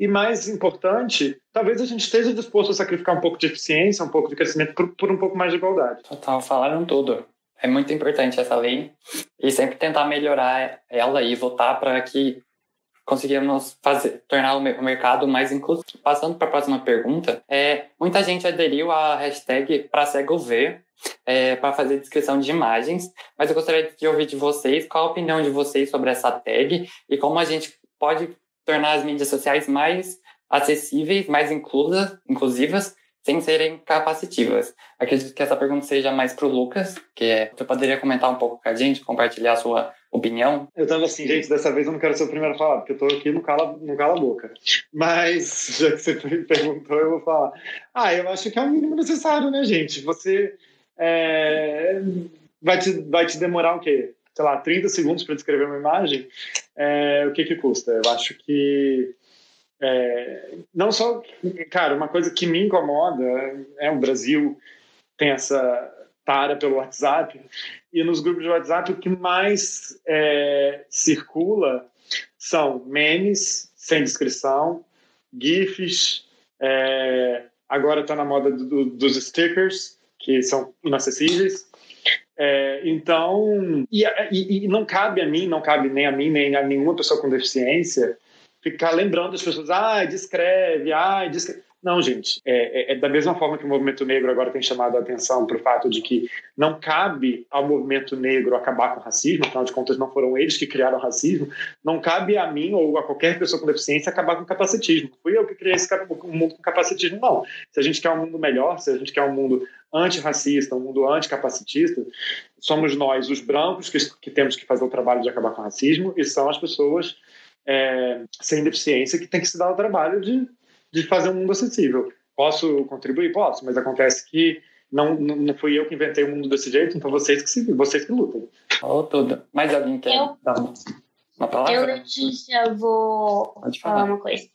E mais importante, talvez a gente esteja disposto a sacrificar um pouco de eficiência, um pouco de crescimento por, por um pouco mais de igualdade. Total, falaram tudo. É muito importante essa lei e sempre tentar melhorar ela e votar para que conseguimos fazer, tornar o mercado mais inclusivo. Passando para a próxima pergunta, é, muita gente aderiu à hashtag para cego ver é, para fazer descrição de imagens, mas eu gostaria de ouvir de vocês qual a opinião de vocês sobre essa tag e como a gente pode tornar as mídias sociais mais acessíveis, mais inclusas, inclusivas, sem serem capacitivas. Acredito que essa pergunta seja mais para o Lucas, que é, você poderia comentar um pouco com a gente, compartilhar a sua opinião? Eu estava assim, gente, dessa vez eu não quero ser o primeiro a falar, porque eu estou aqui no cala, no cala boca. Mas, já que você me perguntou, eu vou falar. Ah, eu acho que é o mínimo necessário, né, gente? Você é, vai, te, vai te demorar o quê? Sei lá, 30 segundos para descrever uma imagem? É, o que que custa? Eu acho que é, não só, cara, uma coisa que me incomoda é o Brasil tem essa tara pelo WhatsApp e nos grupos de WhatsApp o que mais é, circula são memes sem descrição, GIFs, é, agora está na moda do, dos stickers que são inacessíveis. É, então, e, e, e, não cabe a mim, não cabe nem a mim, nem a nenhuma pessoa com deficiência ficar lembrando as pessoas, ah, descreve, ah, descreve. Não, gente, é, é, é, da mesma forma que o movimento negro agora tem chamado a atenção para o fato de que não cabe ao movimento negro acabar com o racismo, afinal de contas não foram eles que criaram o racismo, não cabe a mim ou a qualquer pessoa com deficiência acabar com o capacitismo. Fui eu que criei esse mundo com capacitismo, não. Se a gente quer um mundo melhor, se a gente quer um mundo antirracista, um mundo anticapacitista, somos nós, os brancos, que, que temos que fazer o trabalho de acabar com o racismo, e são as pessoas é, sem deficiência que tem que se dar o trabalho de, de fazer um mundo acessível. Posso contribuir? Posso, mas acontece que não, não fui eu que inventei o mundo desse jeito, então vocês que, se, vocês que lutam. Oh, tudo. Mais alguém quer eu, dar uma palavra? Eu, Letícia, vou Pode falar. falar uma coisa.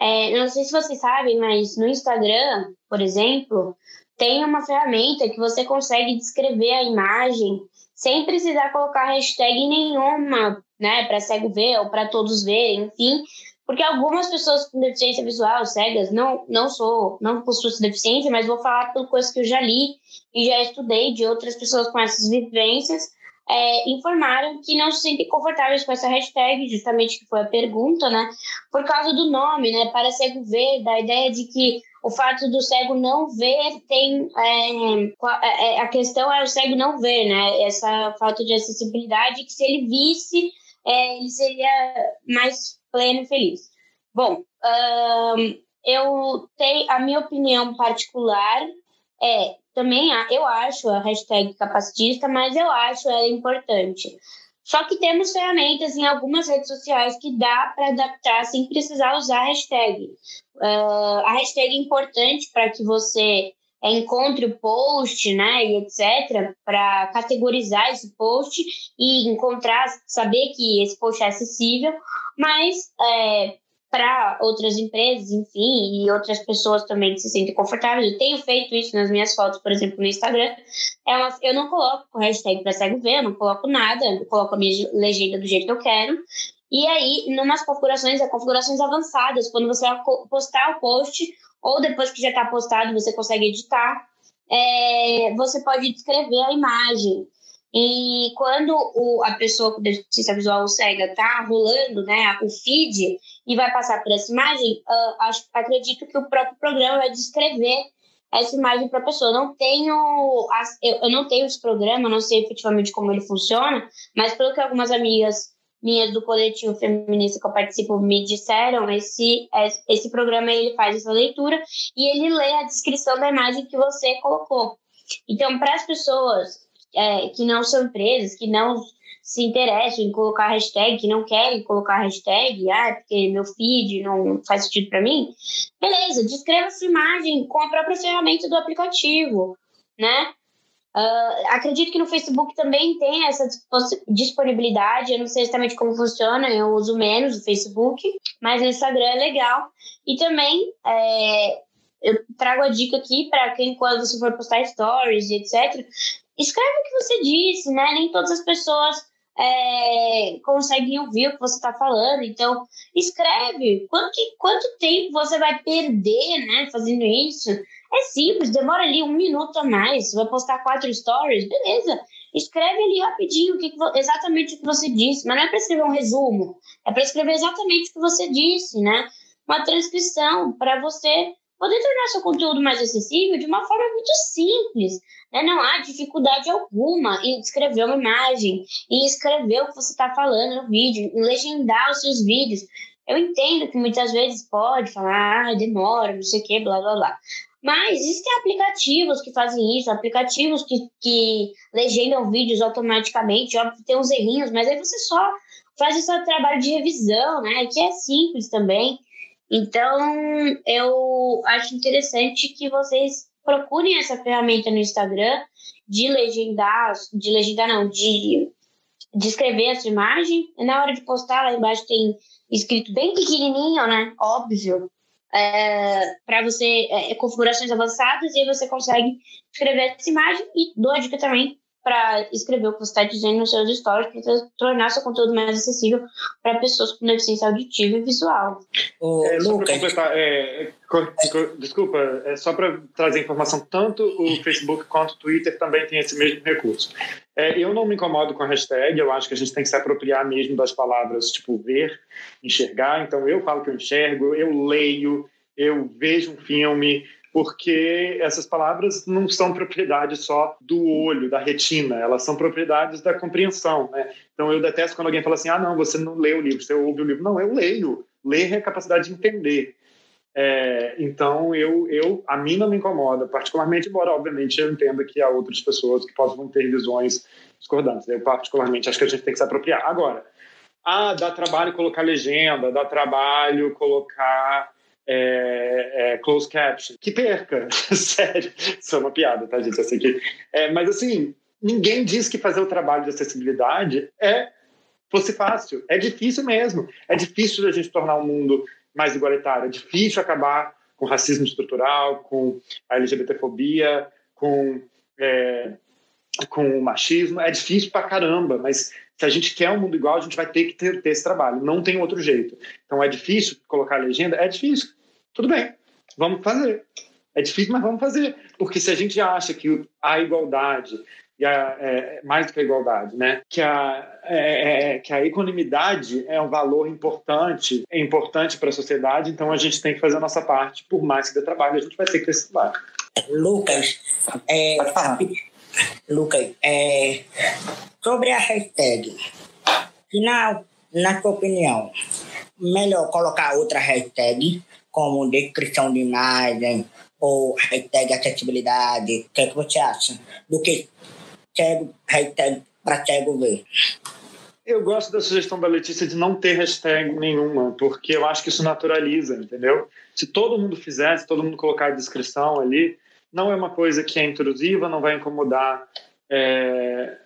É, não sei se vocês sabem, mas no Instagram, por exemplo, tem uma ferramenta que você consegue descrever a imagem sem precisar colocar hashtag nenhuma, né, para cego ver ou para todos verem, enfim, porque algumas pessoas com deficiência visual, cegas, não, não sou, não possuo essa deficiência, mas vou falar por coisas que eu já li e já estudei de outras pessoas com essas vivências, é, informaram que não se sentem confortáveis com essa hashtag, justamente que foi a pergunta, né? Por causa do nome, né? Para cego ver, da ideia de que o fato do cego não ver tem é, é, é, a questão é o cego não ver, né? Essa falta de acessibilidade que se ele visse é, ele seria mais pleno e feliz. Bom, eu tenho a minha opinião particular é também eu acho a hashtag capacitista, mas eu acho ela importante. Só que temos ferramentas em algumas redes sociais que dá para adaptar sem precisar usar a hashtag. Uh, a hashtag é importante para que você encontre o post, né, e etc, para categorizar esse post e encontrar, saber que esse post é acessível, mas é, para outras empresas, enfim, e outras pessoas também que se sentem confortáveis. Eu tenho feito isso nas minhas fotos, por exemplo, no Instagram. É eu não coloco hashtag para cego ver, eu não coloco nada, eu coloco a minha legenda do jeito que eu quero. E aí, numas configurações, é configurações avançadas, quando você postar o post, ou depois que já está postado, você consegue editar, é, você pode descrever a imagem. E quando o, a pessoa com deficiência visual cega está rolando né, o feed e vai passar por essa imagem, uh, acho, acredito que o próprio programa vai descrever essa imagem para a pessoa. Não tenho, eu, não tenho esse programa, não sei efetivamente como ele funciona, mas pelo que algumas amigas minhas do coletivo feminista que eu participo me disseram, esse, esse programa ele faz essa leitura e ele lê a descrição da imagem que você colocou. Então, para as pessoas é, que não são empresas, que não se interessam em colocar hashtag, que não querem colocar hashtag, ah, porque meu feed não faz sentido para mim, beleza, descreva sua imagem com a própria ferramenta do aplicativo, né? Uh, acredito que no Facebook também tem essa disponibilidade. Eu não sei exatamente como funciona, eu uso menos o Facebook, mas no Instagram é legal. E também é, eu trago a dica aqui para quem, quando você for postar stories e etc., escreve o que você disse, né? Nem todas as pessoas é, conseguem ouvir o que você está falando. Então, escreve. Quanto, quanto tempo você vai perder, né, fazendo isso? É simples, demora ali um minuto a mais. Você vai postar quatro stories, beleza. Escreve ali rapidinho o que, exatamente o que você disse. Mas não é para escrever um resumo, é para escrever exatamente o que você disse, né? Uma transcrição para você poder tornar seu conteúdo mais acessível de uma forma muito simples. Né? Não há dificuldade alguma em escrever uma imagem, em escrever o que você está falando no vídeo, em legendar os seus vídeos. Eu entendo que muitas vezes pode falar, ah, demora, não sei o que, blá blá blá. Mas existem aplicativos que fazem isso, aplicativos que, que legendam vídeos automaticamente, óbvio que tem uns errinhos, mas aí você só faz o seu trabalho de revisão, né? Que é simples também. Então, eu acho interessante que vocês procurem essa ferramenta no Instagram de legendar, de legendar não, de, de escrever essa imagem. Na hora de postar, lá embaixo tem escrito bem pequenininho, né? Óbvio. É, para você, é, configurações avançadas, e aí você consegue escrever essa imagem. E dou a dica também para escrever o que você está dizendo nos seus stories, para tornar seu conteúdo mais acessível para pessoas com deficiência auditiva e visual. É, só para completar, é, desculpa, é só para trazer informação, tanto o Facebook quanto o Twitter também tem esse mesmo recurso. É, eu não me incomodo com a hashtag, eu acho que a gente tem que se apropriar mesmo das palavras, tipo ver, enxergar. Então eu falo que eu enxergo, eu leio, eu vejo um filme, porque essas palavras não são propriedade só do olho, da retina, elas são propriedades da compreensão, né? Então eu detesto quando alguém fala assim, ah, não, você não lê o livro, você ouve o livro. Não, eu leio. Ler é a capacidade de entender. É, então eu, eu, a mim não me incomoda, particularmente, embora obviamente eu entenda que há outras pessoas que possam ter visões discordantes. Eu particularmente acho que a gente tem que se apropriar. Agora, ah, dá trabalho colocar legenda, dá trabalho colocar é, é, closed caption. Que perca, sério. Isso é uma piada, tá, gente? Sei que... É, mas, assim, ninguém diz que fazer o trabalho de acessibilidade é fosse fácil. É difícil mesmo. É difícil a gente tornar o mundo mais igualitário. É difícil acabar com racismo estrutural, com a LGBTfobia, com, é, com o machismo. É difícil pra caramba, mas se a gente quer um mundo igual, a gente vai ter que ter, ter esse trabalho. Não tem outro jeito. Então é difícil colocar legenda? É difícil. Tudo bem, vamos fazer. É difícil, mas vamos fazer. Porque se a gente acha que a igualdade, e a, é, mais do que a igualdade, né? que, a, é, é, é, que a equanimidade é um valor importante, é importante para a sociedade, então a gente tem que fazer a nossa parte, por mais que dê trabalho, a gente vai ter que trabalho. Lucas, é, Lucas, é, sobre a hashtag, final, na sua opinião, melhor colocar outra hashtag como descrição de imagem ou hashtag acessibilidade, o que, é que você acha? Do que cego, hashtag para cego ver. Eu gosto da sugestão da Letícia de não ter hashtag nenhuma, porque eu acho que isso naturaliza, entendeu? Se todo mundo fizesse, todo mundo colocar a descrição ali, não é uma coisa que é intrusiva, não vai incomodar é,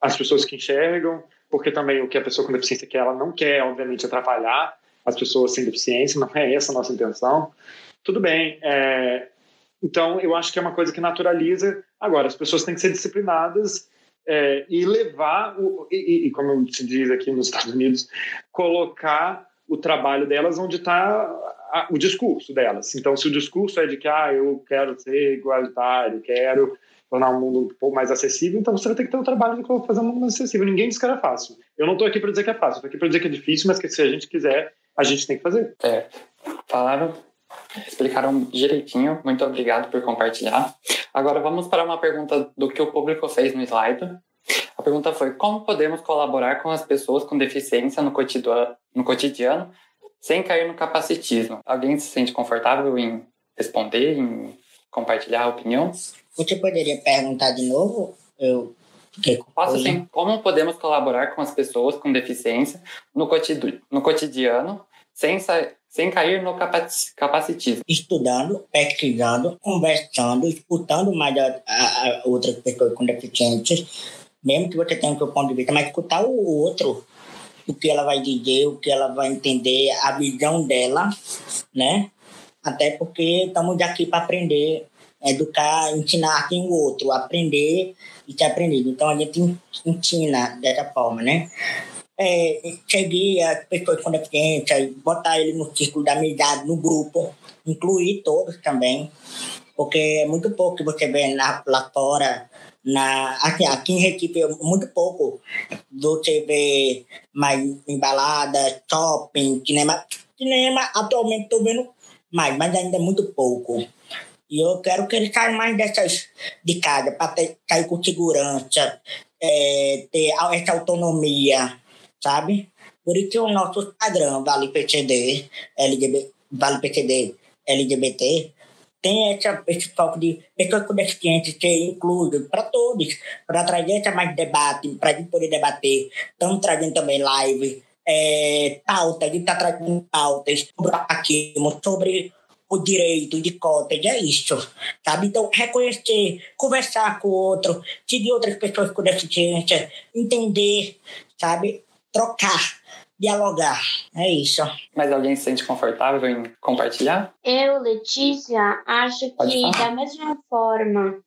as pessoas que enxergam, porque também o que a pessoa com deficiência quer, ela não quer, obviamente, atrapalhar as pessoas sem deficiência, não é essa a nossa intenção. Tudo bem. É, então, eu acho que é uma coisa que naturaliza. Agora, as pessoas têm que ser disciplinadas é, e levar, o, e, e, como se diz aqui nos Estados Unidos, colocar o trabalho delas onde está o discurso delas. Então, se o discurso é de que ah, eu quero ser igualitário, quero tornar o mundo um pouco mais acessível, então você vai ter que ter o trabalho de fazer um mundo mais acessível. Ninguém diz que era fácil. Eu não estou aqui para dizer que é fácil, estou aqui para dizer que é difícil, mas que se a gente quiser, a gente tem que fazer. É, falaram, explicaram direitinho. Muito obrigado por compartilhar. Agora vamos para uma pergunta do que o público fez no slide. A pergunta foi: como podemos colaborar com as pessoas com deficiência no cotidiano, no cotidiano sem cair no capacitismo? Alguém se sente confortável em responder, em compartilhar opiniões? Você poderia perguntar de novo? Eu Posso sim. Como podemos colaborar com as pessoas com deficiência no, cotidiano, no cotidiano sem, sem cair no capacitismo? Estudando, pesquisando, conversando, escutando mais a, a, a outras pessoas com deficiências, mesmo que você tenha o seu ponto de vista, mas escutar o outro, o que ela vai dizer, o que ela vai entender, a visão dela, né? Até porque estamos aqui para aprender educar, ensinar quem o outro, aprender e ter aprendido. Então a gente ensina dessa forma, né? É, seguir as pessoas com deficiência, botar ele no círculo da amizade, no grupo, incluir todos também, porque é muito pouco que você vê na, lá fora, na, aqui, aqui em Recife, é muito pouco você vê mais embalada, shopping, cinema. Cinema, atualmente estou vendo mais, mas ainda é muito pouco. E eu quero que eles saiam mais dessas de casa, para sair com segurança, é, ter essa autonomia, sabe? Por isso o nosso Instagram, Vale PCD, LGBT, Vale PCD, LGBT, tem essa, esse foco de pessoas com deficiência ser incluídas para todos, para trazer essa mais debate, para a gente poder debater. Estamos trazendo também live, é, pauta, a gente está trazendo pautas sobre o sobre o direito de cotas, é isso, sabe? Então, reconhecer, conversar com o outro, seguir outras pessoas com deficiência, entender, sabe? Trocar dialogar. É isso. Mas alguém se sente confortável em compartilhar? Eu, Letícia, acho que da mesma forma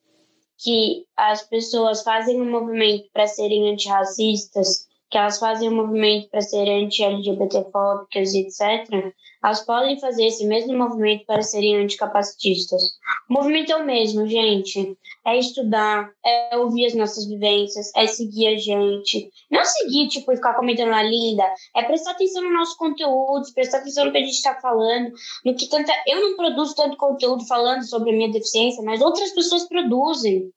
que as pessoas fazem um movimento para serem antirracistas, que elas fazem um movimento para serem anti-LGBTfóbicas, etc., elas podem fazer esse mesmo movimento para serem anticapacitistas. O movimento é o mesmo, gente. É estudar, é ouvir as nossas vivências, é seguir a gente. Não seguir, tipo, ficar comentando na linda. É prestar atenção no nosso conteúdo, prestar atenção no que a gente está falando. No que tanta... Eu não produzo tanto conteúdo falando sobre a minha deficiência, mas outras pessoas produzem,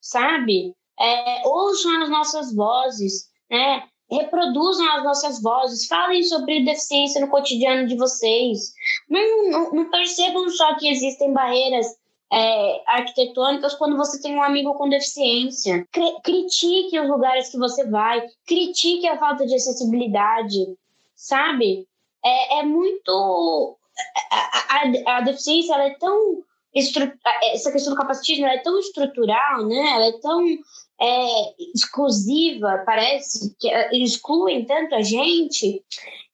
sabe? É, ouçam as nossas vozes, né? Reproduzam as nossas vozes, falem sobre deficiência no cotidiano de vocês. Não, não, não percebam só que existem barreiras é, arquitetônicas quando você tem um amigo com deficiência. critique os lugares que você vai, critique a falta de acessibilidade, sabe? É, é muito. A, a, a deficiência é tão. Essa questão do capacitismo é tão estrutural, né? Ela é tão é, exclusiva, parece que é, excluem tanto a gente,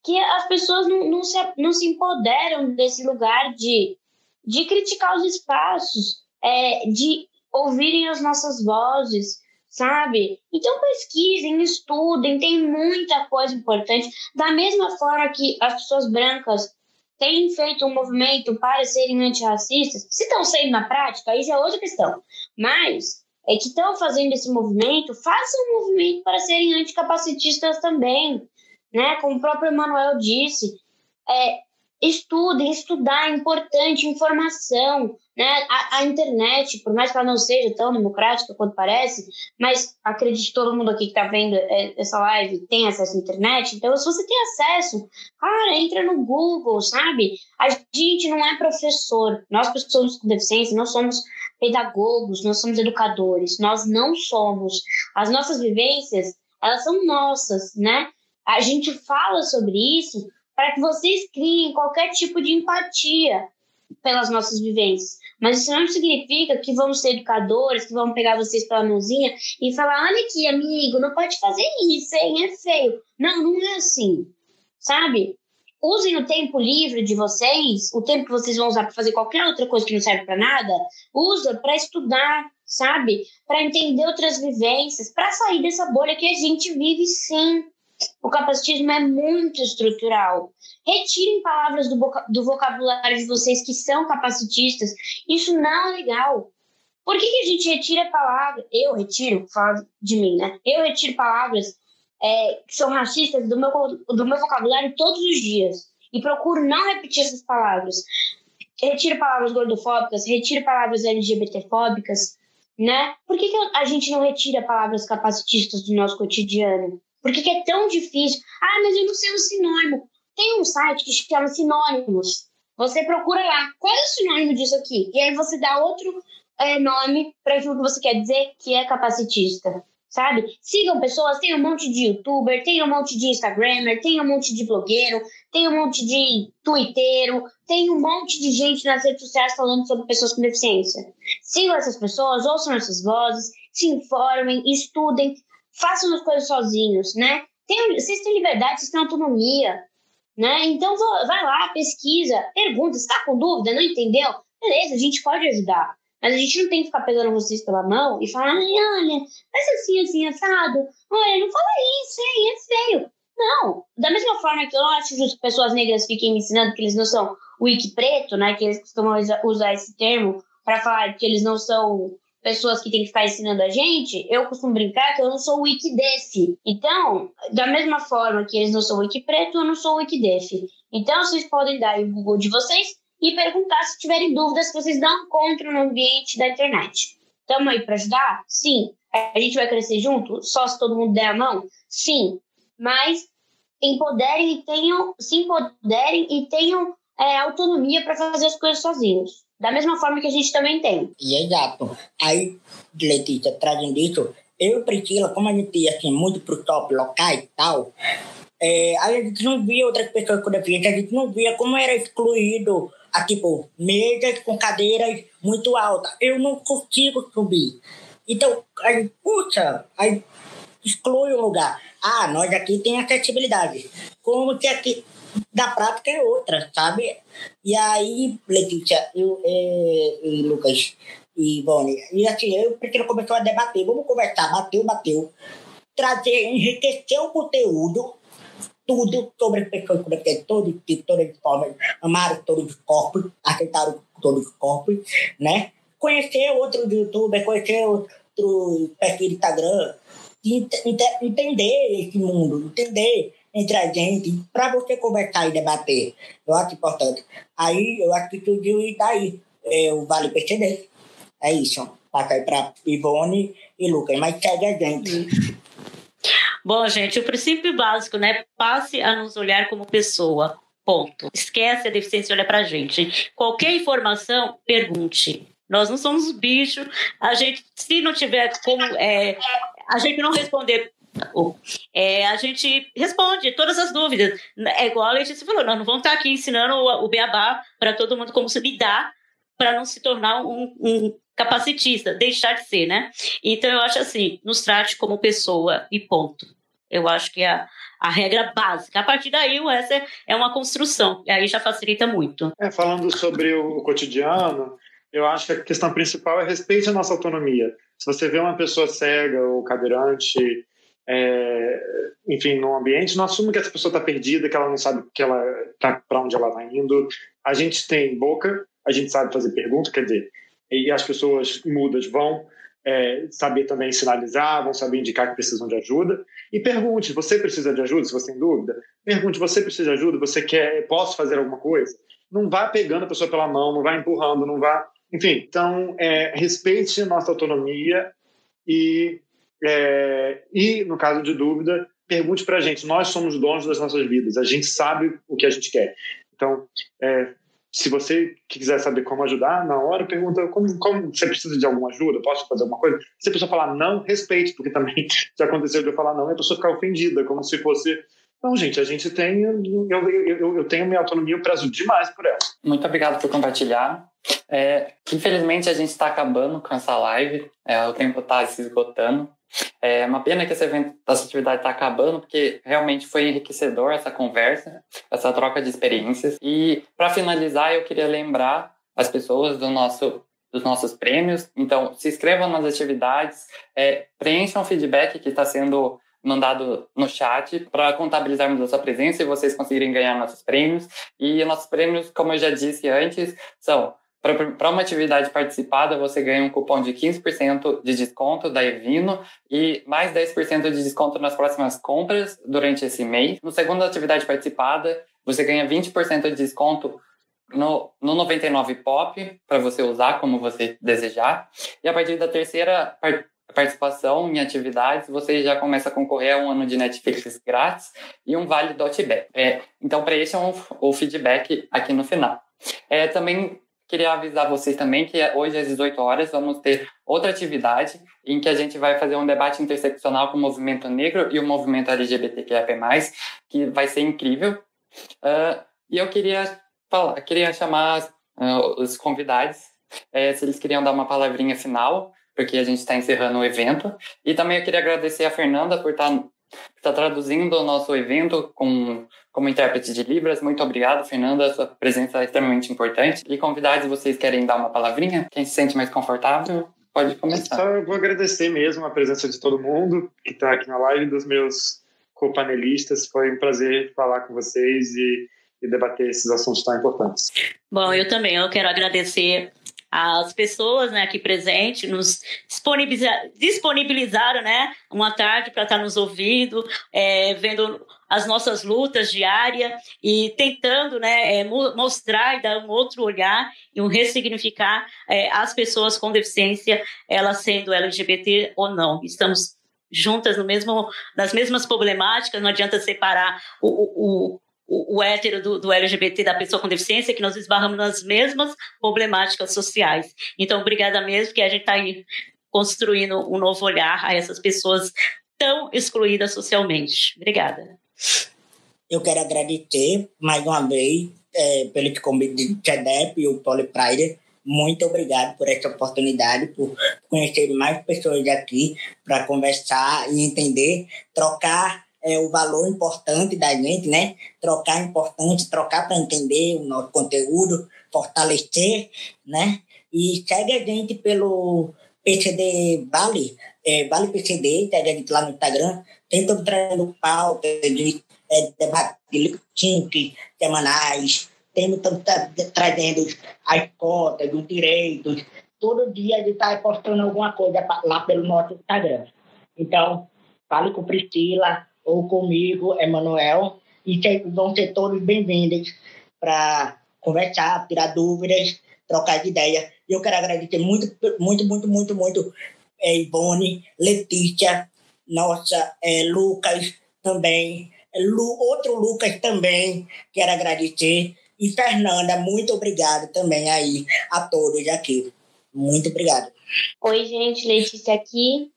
que as pessoas não, não, se, não se empoderam desse lugar de, de criticar os espaços, é, de ouvirem as nossas vozes, sabe? Então pesquisem, estudem, tem muita coisa importante. Da mesma forma que as pessoas brancas têm feito um movimento para serem antirracistas, se estão sendo na prática, aí já é outra questão. Mas é, que estão fazendo esse movimento, façam um movimento para serem anticapacitistas também, né? Como o próprio Emanuel disse, é, estudem, estudar é importante, informação, né? A, a, internet, por mais que ela não seja tão democrática quanto parece, mas acredito que todo mundo aqui que está vendo é, essa live tem acesso à internet, então se você tem acesso, cara, entra no Google, sabe? A gente não é professor, nós pessoas com deficiência não somos pedagogos, nós somos educadores, nós não somos. As nossas vivências, elas são nossas, né? A gente fala sobre isso para que vocês criem qualquer tipo de empatia pelas nossas vivências. Mas isso não significa que vamos ser educadores, que vamos pegar vocês pela mãozinha e falar: olha aqui, amigo, não pode fazer isso, hein? É feio. Não, não é assim. Sabe? usem o tempo livre de vocês, o tempo que vocês vão usar para fazer qualquer outra coisa que não serve para nada, usa para estudar, sabe? Para entender outras vivências, para sair dessa bolha que a gente vive sim. O capacitismo é muito estrutural. Retirem palavras do, do vocabulário de vocês que são capacitistas. Isso não é legal. Por que, que a gente retira palavras? Eu retiro, falo de mim, né? Eu retiro palavras é, que são racistas do meu, do meu vocabulário todos os dias. E procuro não repetir essas palavras. Retiro palavras gordofóbicas, retiro palavras LGBTfóbicas, né? Por que, que a gente não retira palavras capacitistas do nosso cotidiano? Por que, que é tão difícil? Ah, mas eu não sei o sinônimo. Tem um site que chama Sinônimos. Você procura lá, qual é o sinônimo disso aqui? E aí você dá outro é, nome para aquilo que você quer dizer que é capacitista sabe? Sigam pessoas, tem um monte de youtuber, tem um monte de instagramer, tem um monte de blogueiro, tem um monte de twitteiro, tem um monte de gente nas redes sociais falando sobre pessoas com deficiência. Sigam essas pessoas, ouçam essas vozes, se informem, estudem, façam as coisas sozinhos, né? Tem, vocês têm liberdade, vocês têm autonomia, né? Então vai lá, pesquisa, pergunta, está com dúvida, não entendeu? Beleza, a gente pode ajudar. Mas a gente não tem que ficar pegando vocês pela mão e falar, olha, faz assim, assim, assado. Olha, não fala isso, hein, é feio. Não, da mesma forma que eu não acho justo que pessoas negras fiquem me ensinando que eles não são wiki preto, né, que eles costumam usar esse termo para falar que eles não são pessoas que têm que ficar ensinando a gente, eu costumo brincar que eu não sou wiki def. Então, da mesma forma que eles não são wiki preto, eu não sou wiki def. Então, vocês podem dar o Google de vocês e perguntar se tiverem dúvidas que vocês não encontram no ambiente da internet. Estamos aí para ajudar? Sim. A gente vai crescer junto? Só se todo mundo der a mão? Sim. Mas empoderem e tenham, se empoderem e tenham é, autonomia para fazer as coisas sozinhos. Da mesma forma que a gente também tem. E exato. Aí, Letícia, trazendo isso, eu e Priscila, como a gente ia assim, muito pro top locais e tal, é, a gente não via outras pessoas com deficiência, a gente não via como era excluído, a, tipo, mesas com cadeiras muito altas. Eu não consigo subir. Então, aí, puxa, aí exclui o lugar. Ah, nós aqui tem acessibilidade. Como que aqui da prática é outra, sabe? E aí, Letícia eu, e, e Lucas e Boni, e assim, eu prefiro começar a debater, vamos conversar, bateu, bateu, trazer, enriquecer o conteúdo, tudo sobre as pessoas com deficiência, todo tipo, todas as formas, amaram todos os corpos, aceitaram todos os corpos, né? Conhecer outro youtuber, conhecer outro perfil do Instagram, entender esse mundo, entender entre a gente, para você conversar e debater. Eu acho importante. Aí eu acho que surgiu e daí é, o Vale PCD. É isso. Passa aí para Ivone e Lucas, mas segue a gente. Bom, gente, o princípio básico, né? Passe a nos olhar como pessoa. Ponto. Esquece a deficiência, olha pra gente. Qualquer informação, pergunte. Nós não somos bichos. A gente, se não tiver como é, a gente não responder é, a gente responde todas as dúvidas. É igual a Letícia falou, nós não vamos estar aqui ensinando o, o beabá para todo mundo como se lidar para não se tornar um, um, capacitista, deixar de ser, né? Então eu acho assim, nos trate como pessoa e ponto. Eu acho que é a, a regra básica. A partir daí, o resto é, é uma construção, e aí já facilita muito. É, falando sobre o cotidiano, eu acho que a questão principal é respeite a nossa autonomia. Se você vê uma pessoa cega ou cadeirante, é, enfim, no ambiente, não assume que essa pessoa está perdida, que ela não sabe que ela tá, para onde ela está indo. A gente tem boca, a gente sabe fazer pergunta, quer dizer, e as pessoas mudas vão é, saber também sinalizar, vão saber indicar que precisam de ajuda. E pergunte: você precisa de ajuda? Se você tem dúvida, pergunte: você precisa de ajuda? Você quer? Posso fazer alguma coisa? Não vá pegando a pessoa pela mão, não vá empurrando, não vá enfim, então, é, respeite nossa autonomia e, é, e, no caso de dúvida, pergunte para a gente. Nós somos donos das nossas vidas, a gente sabe o que a gente quer. Então, é, se você quiser saber como ajudar, na hora pergunta como, como você precisa de alguma ajuda, posso fazer alguma coisa? Se a pessoa falar não, respeite, porque também já aconteceu de eu falar não e a pessoa ficar ofendida, como se fosse não, gente, a gente tem. Eu, eu, eu tenho minha autonomia, eu prezo demais por ela. Muito obrigado por compartilhar. É, infelizmente, a gente está acabando com essa live, é, o tempo está se esgotando. É uma pena que esse evento, essa atividade está acabando, porque realmente foi enriquecedor essa conversa, essa troca de experiências. E, para finalizar, eu queria lembrar as pessoas do nosso dos nossos prêmios. Então, se inscrevam nas atividades, é, preencham o feedback que está sendo mandado no chat para contabilizarmos a sua presença e vocês conseguirem ganhar nossos prêmios. E nossos prêmios, como eu já disse antes, são para uma atividade participada, você ganha um cupom de 15% de desconto da Evino e mais 10% de desconto nas próximas compras durante esse mês. No segundo atividade participada, você ganha 20% de desconto no, no 99 Pop, para você usar como você desejar. E a partir da terceira participação em atividades, você já começa a concorrer a um ano de Netflix grátis e um vale dotback. É, então, preencham o feedback aqui no final. É, também queria avisar vocês também que hoje às 18 horas vamos ter outra atividade em que a gente vai fazer um debate interseccional com o movimento negro e o movimento LGBTQIA+, que vai ser incrível. Uh, e eu queria falar, queria chamar uh, os convidados, é, se eles queriam dar uma palavrinha final, porque a gente está encerrando o evento. E também eu queria agradecer a Fernanda por estar tá está traduzindo o nosso evento com, como intérprete de Libras. Muito obrigado, Fernanda. Sua presença é extremamente importante. E convidados, vocês querem dar uma palavrinha? Quem se sente mais confortável, pode começar. Só vou agradecer mesmo a presença de todo mundo que está aqui na live, dos meus co-panelistas. Foi um prazer falar com vocês e, e debater esses assuntos tão importantes. Bom, eu também. Eu quero agradecer As pessoas né, aqui presentes nos disponibilizaram, disponibilizaram né, uma tarde para estar nos ouvindo, é, vendo as nossas lutas diárias e tentando né, é, mostrar e dar um outro olhar e um ressignificar é, as pessoas com deficiência, elas sendo LGBT ou não. Estamos juntas no mesmo, nas mesmas problemáticas, não adianta separar o, o, o, o hétero do, do, LGBT da pessoa com deficiência, que nós esbarramos nas mesmas problemáticas sociais. Então, obrigada mesmo, que a gente está aí construindo um novo olhar a essas pessoas tão excluídas socialmente. Obrigada. Eu quero agradecer mais uma vez é, pelo convite de TEDEP e o Poli Pride. Muito obrigado por essa oportunidade, por conhecer mais pessoas aqui para conversar e entender, trocar é, o valor importante da gente, né? Trocar é importante, trocar para entender o nosso conteúdo, fortalecer, né? E segue a gente pelo PCD Vale, é, Vale PCD, segue a gente lá no Instagram, sempre trazendo pauta de é, debate de semanais, temos tá, trazendo as cotas, os direitos, todo dia a gente está postando alguma coisa lá pelo nosso Instagram. Então, fale com Priscila ou comigo, Emanuel, e vão ser todos bem-vindos para conversar, tirar dúvidas, trocar ideias. Eu quero agradecer muito, muito, muito, muito, muito é, Ivone, Letícia, nossa, é, Lucas também, Lu, outro Lucas também, quero agradecer. E Fernanda, muito obrigado também aí a todos aqui. Muito obrigado. Oi, gente, Letícia aqui.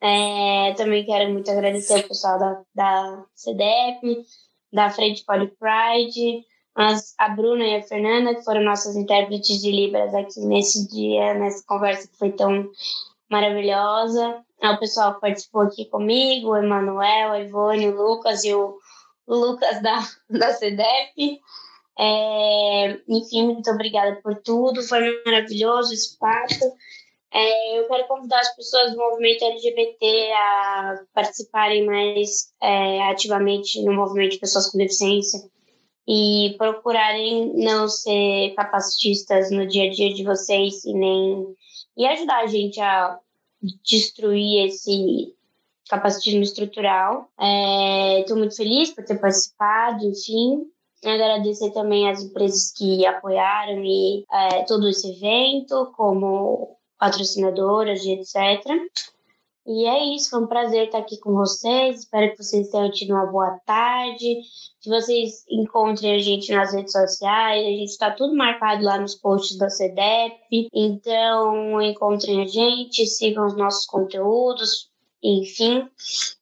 É, também quero muito agradecer ao pessoal da, da CDEP, da Frente Poly Pride, as, a Bruna e a Fernanda, que foram nossas intérpretes de Libras aqui nesse dia, nessa conversa que foi tão maravilhosa. Ao pessoal que participou aqui comigo, o Emanuel, a Ivone, o Lucas e o, o Lucas da, da CDEP. É, enfim, muito obrigada por tudo. Foi maravilhoso esse papo. É, eu quero convidar as pessoas do movimento LGBT a participarem mais é, ativamente no movimento de pessoas com deficiência e procurarem não ser capacitistas no dia a dia de vocês e nem e ajudar a gente a destruir esse capacitismo estrutural. Estou é, muito feliz por ter participado, enfim, Agradecer também as empresas que apoiaram e é, todo esse evento, como patrocinadoras e etc. E é isso, foi um prazer estar aqui com vocês. Espero que vocês tenham tido uma boa tarde. Que vocês encontrem a gente nas redes sociais. A gente está tudo marcado lá nos posts da CDEP. Então, encontrem a gente, sigam os nossos conteúdos, enfim,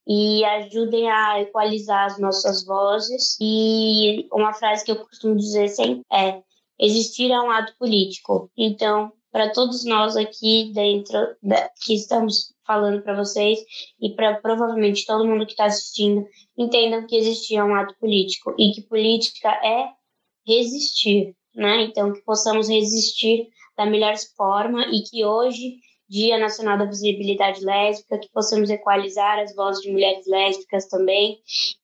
e ajudem a equalizar as nossas vozes. E uma frase que eu costumo dizer sempre é: existir é um ato político. Então, para todos nós aqui dentro que estamos falando para vocês e para provavelmente todo mundo que está assistindo, entendam que existir é um ato político e que política é resistir, né? Então, que possamos resistir da melhor forma e que hoje Dia Nacional da Visibilidade Lésbica, que possamos equalizar as vozes de mulheres lésbicas também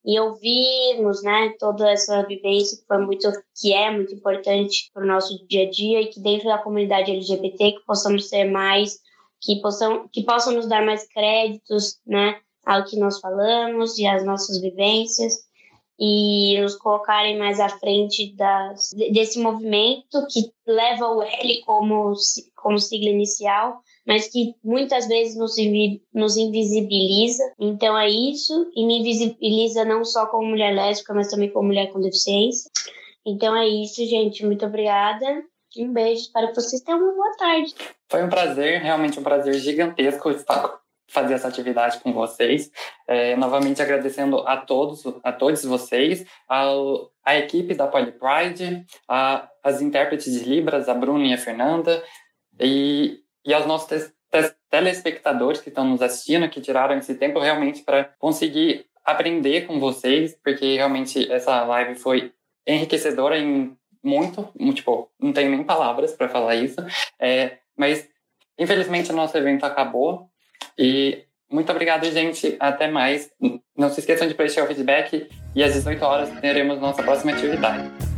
e ouvirmos, né, toda essa vivência que foi muito, que é muito importante para o nosso dia a dia e que dentro da comunidade LGBT que possamos ser mais, que possam, que possam nos dar mais créditos, né, ao que nós falamos e às nossas vivências e nos colocarem mais à frente das, desse movimento que leva o L como, como sigla inicial, mas que muitas vezes nos, nos invisibiliza. Então é isso, e me invisibiliza não só como mulher lésbica, mas também como mulher com deficiência. Então é isso, gente. Muito obrigada. Um beijo, espero que vocês tenham uma boa tarde. Foi um prazer, realmente um prazer gigantesco estar fazer essa atividade com vocês. É, novamente agradecendo a todos, a todos vocês, ao, a equipe da Poly Pride, a, as intérpretes de Libras, a Bruna e a Fernanda, e e aos nossos telespectadores que estão nos assistindo, que tiraram esse tempo realmente para conseguir aprender com vocês, porque realmente essa live foi enriquecedora em muito, tipo, não tenho nem palavras para falar isso, é, mas infelizmente o nosso evento acabou e muito obrigado, gente. Até mais. Não se esqueçam de preencher o feedback e às 18 horas teremos nossa próxima atividade.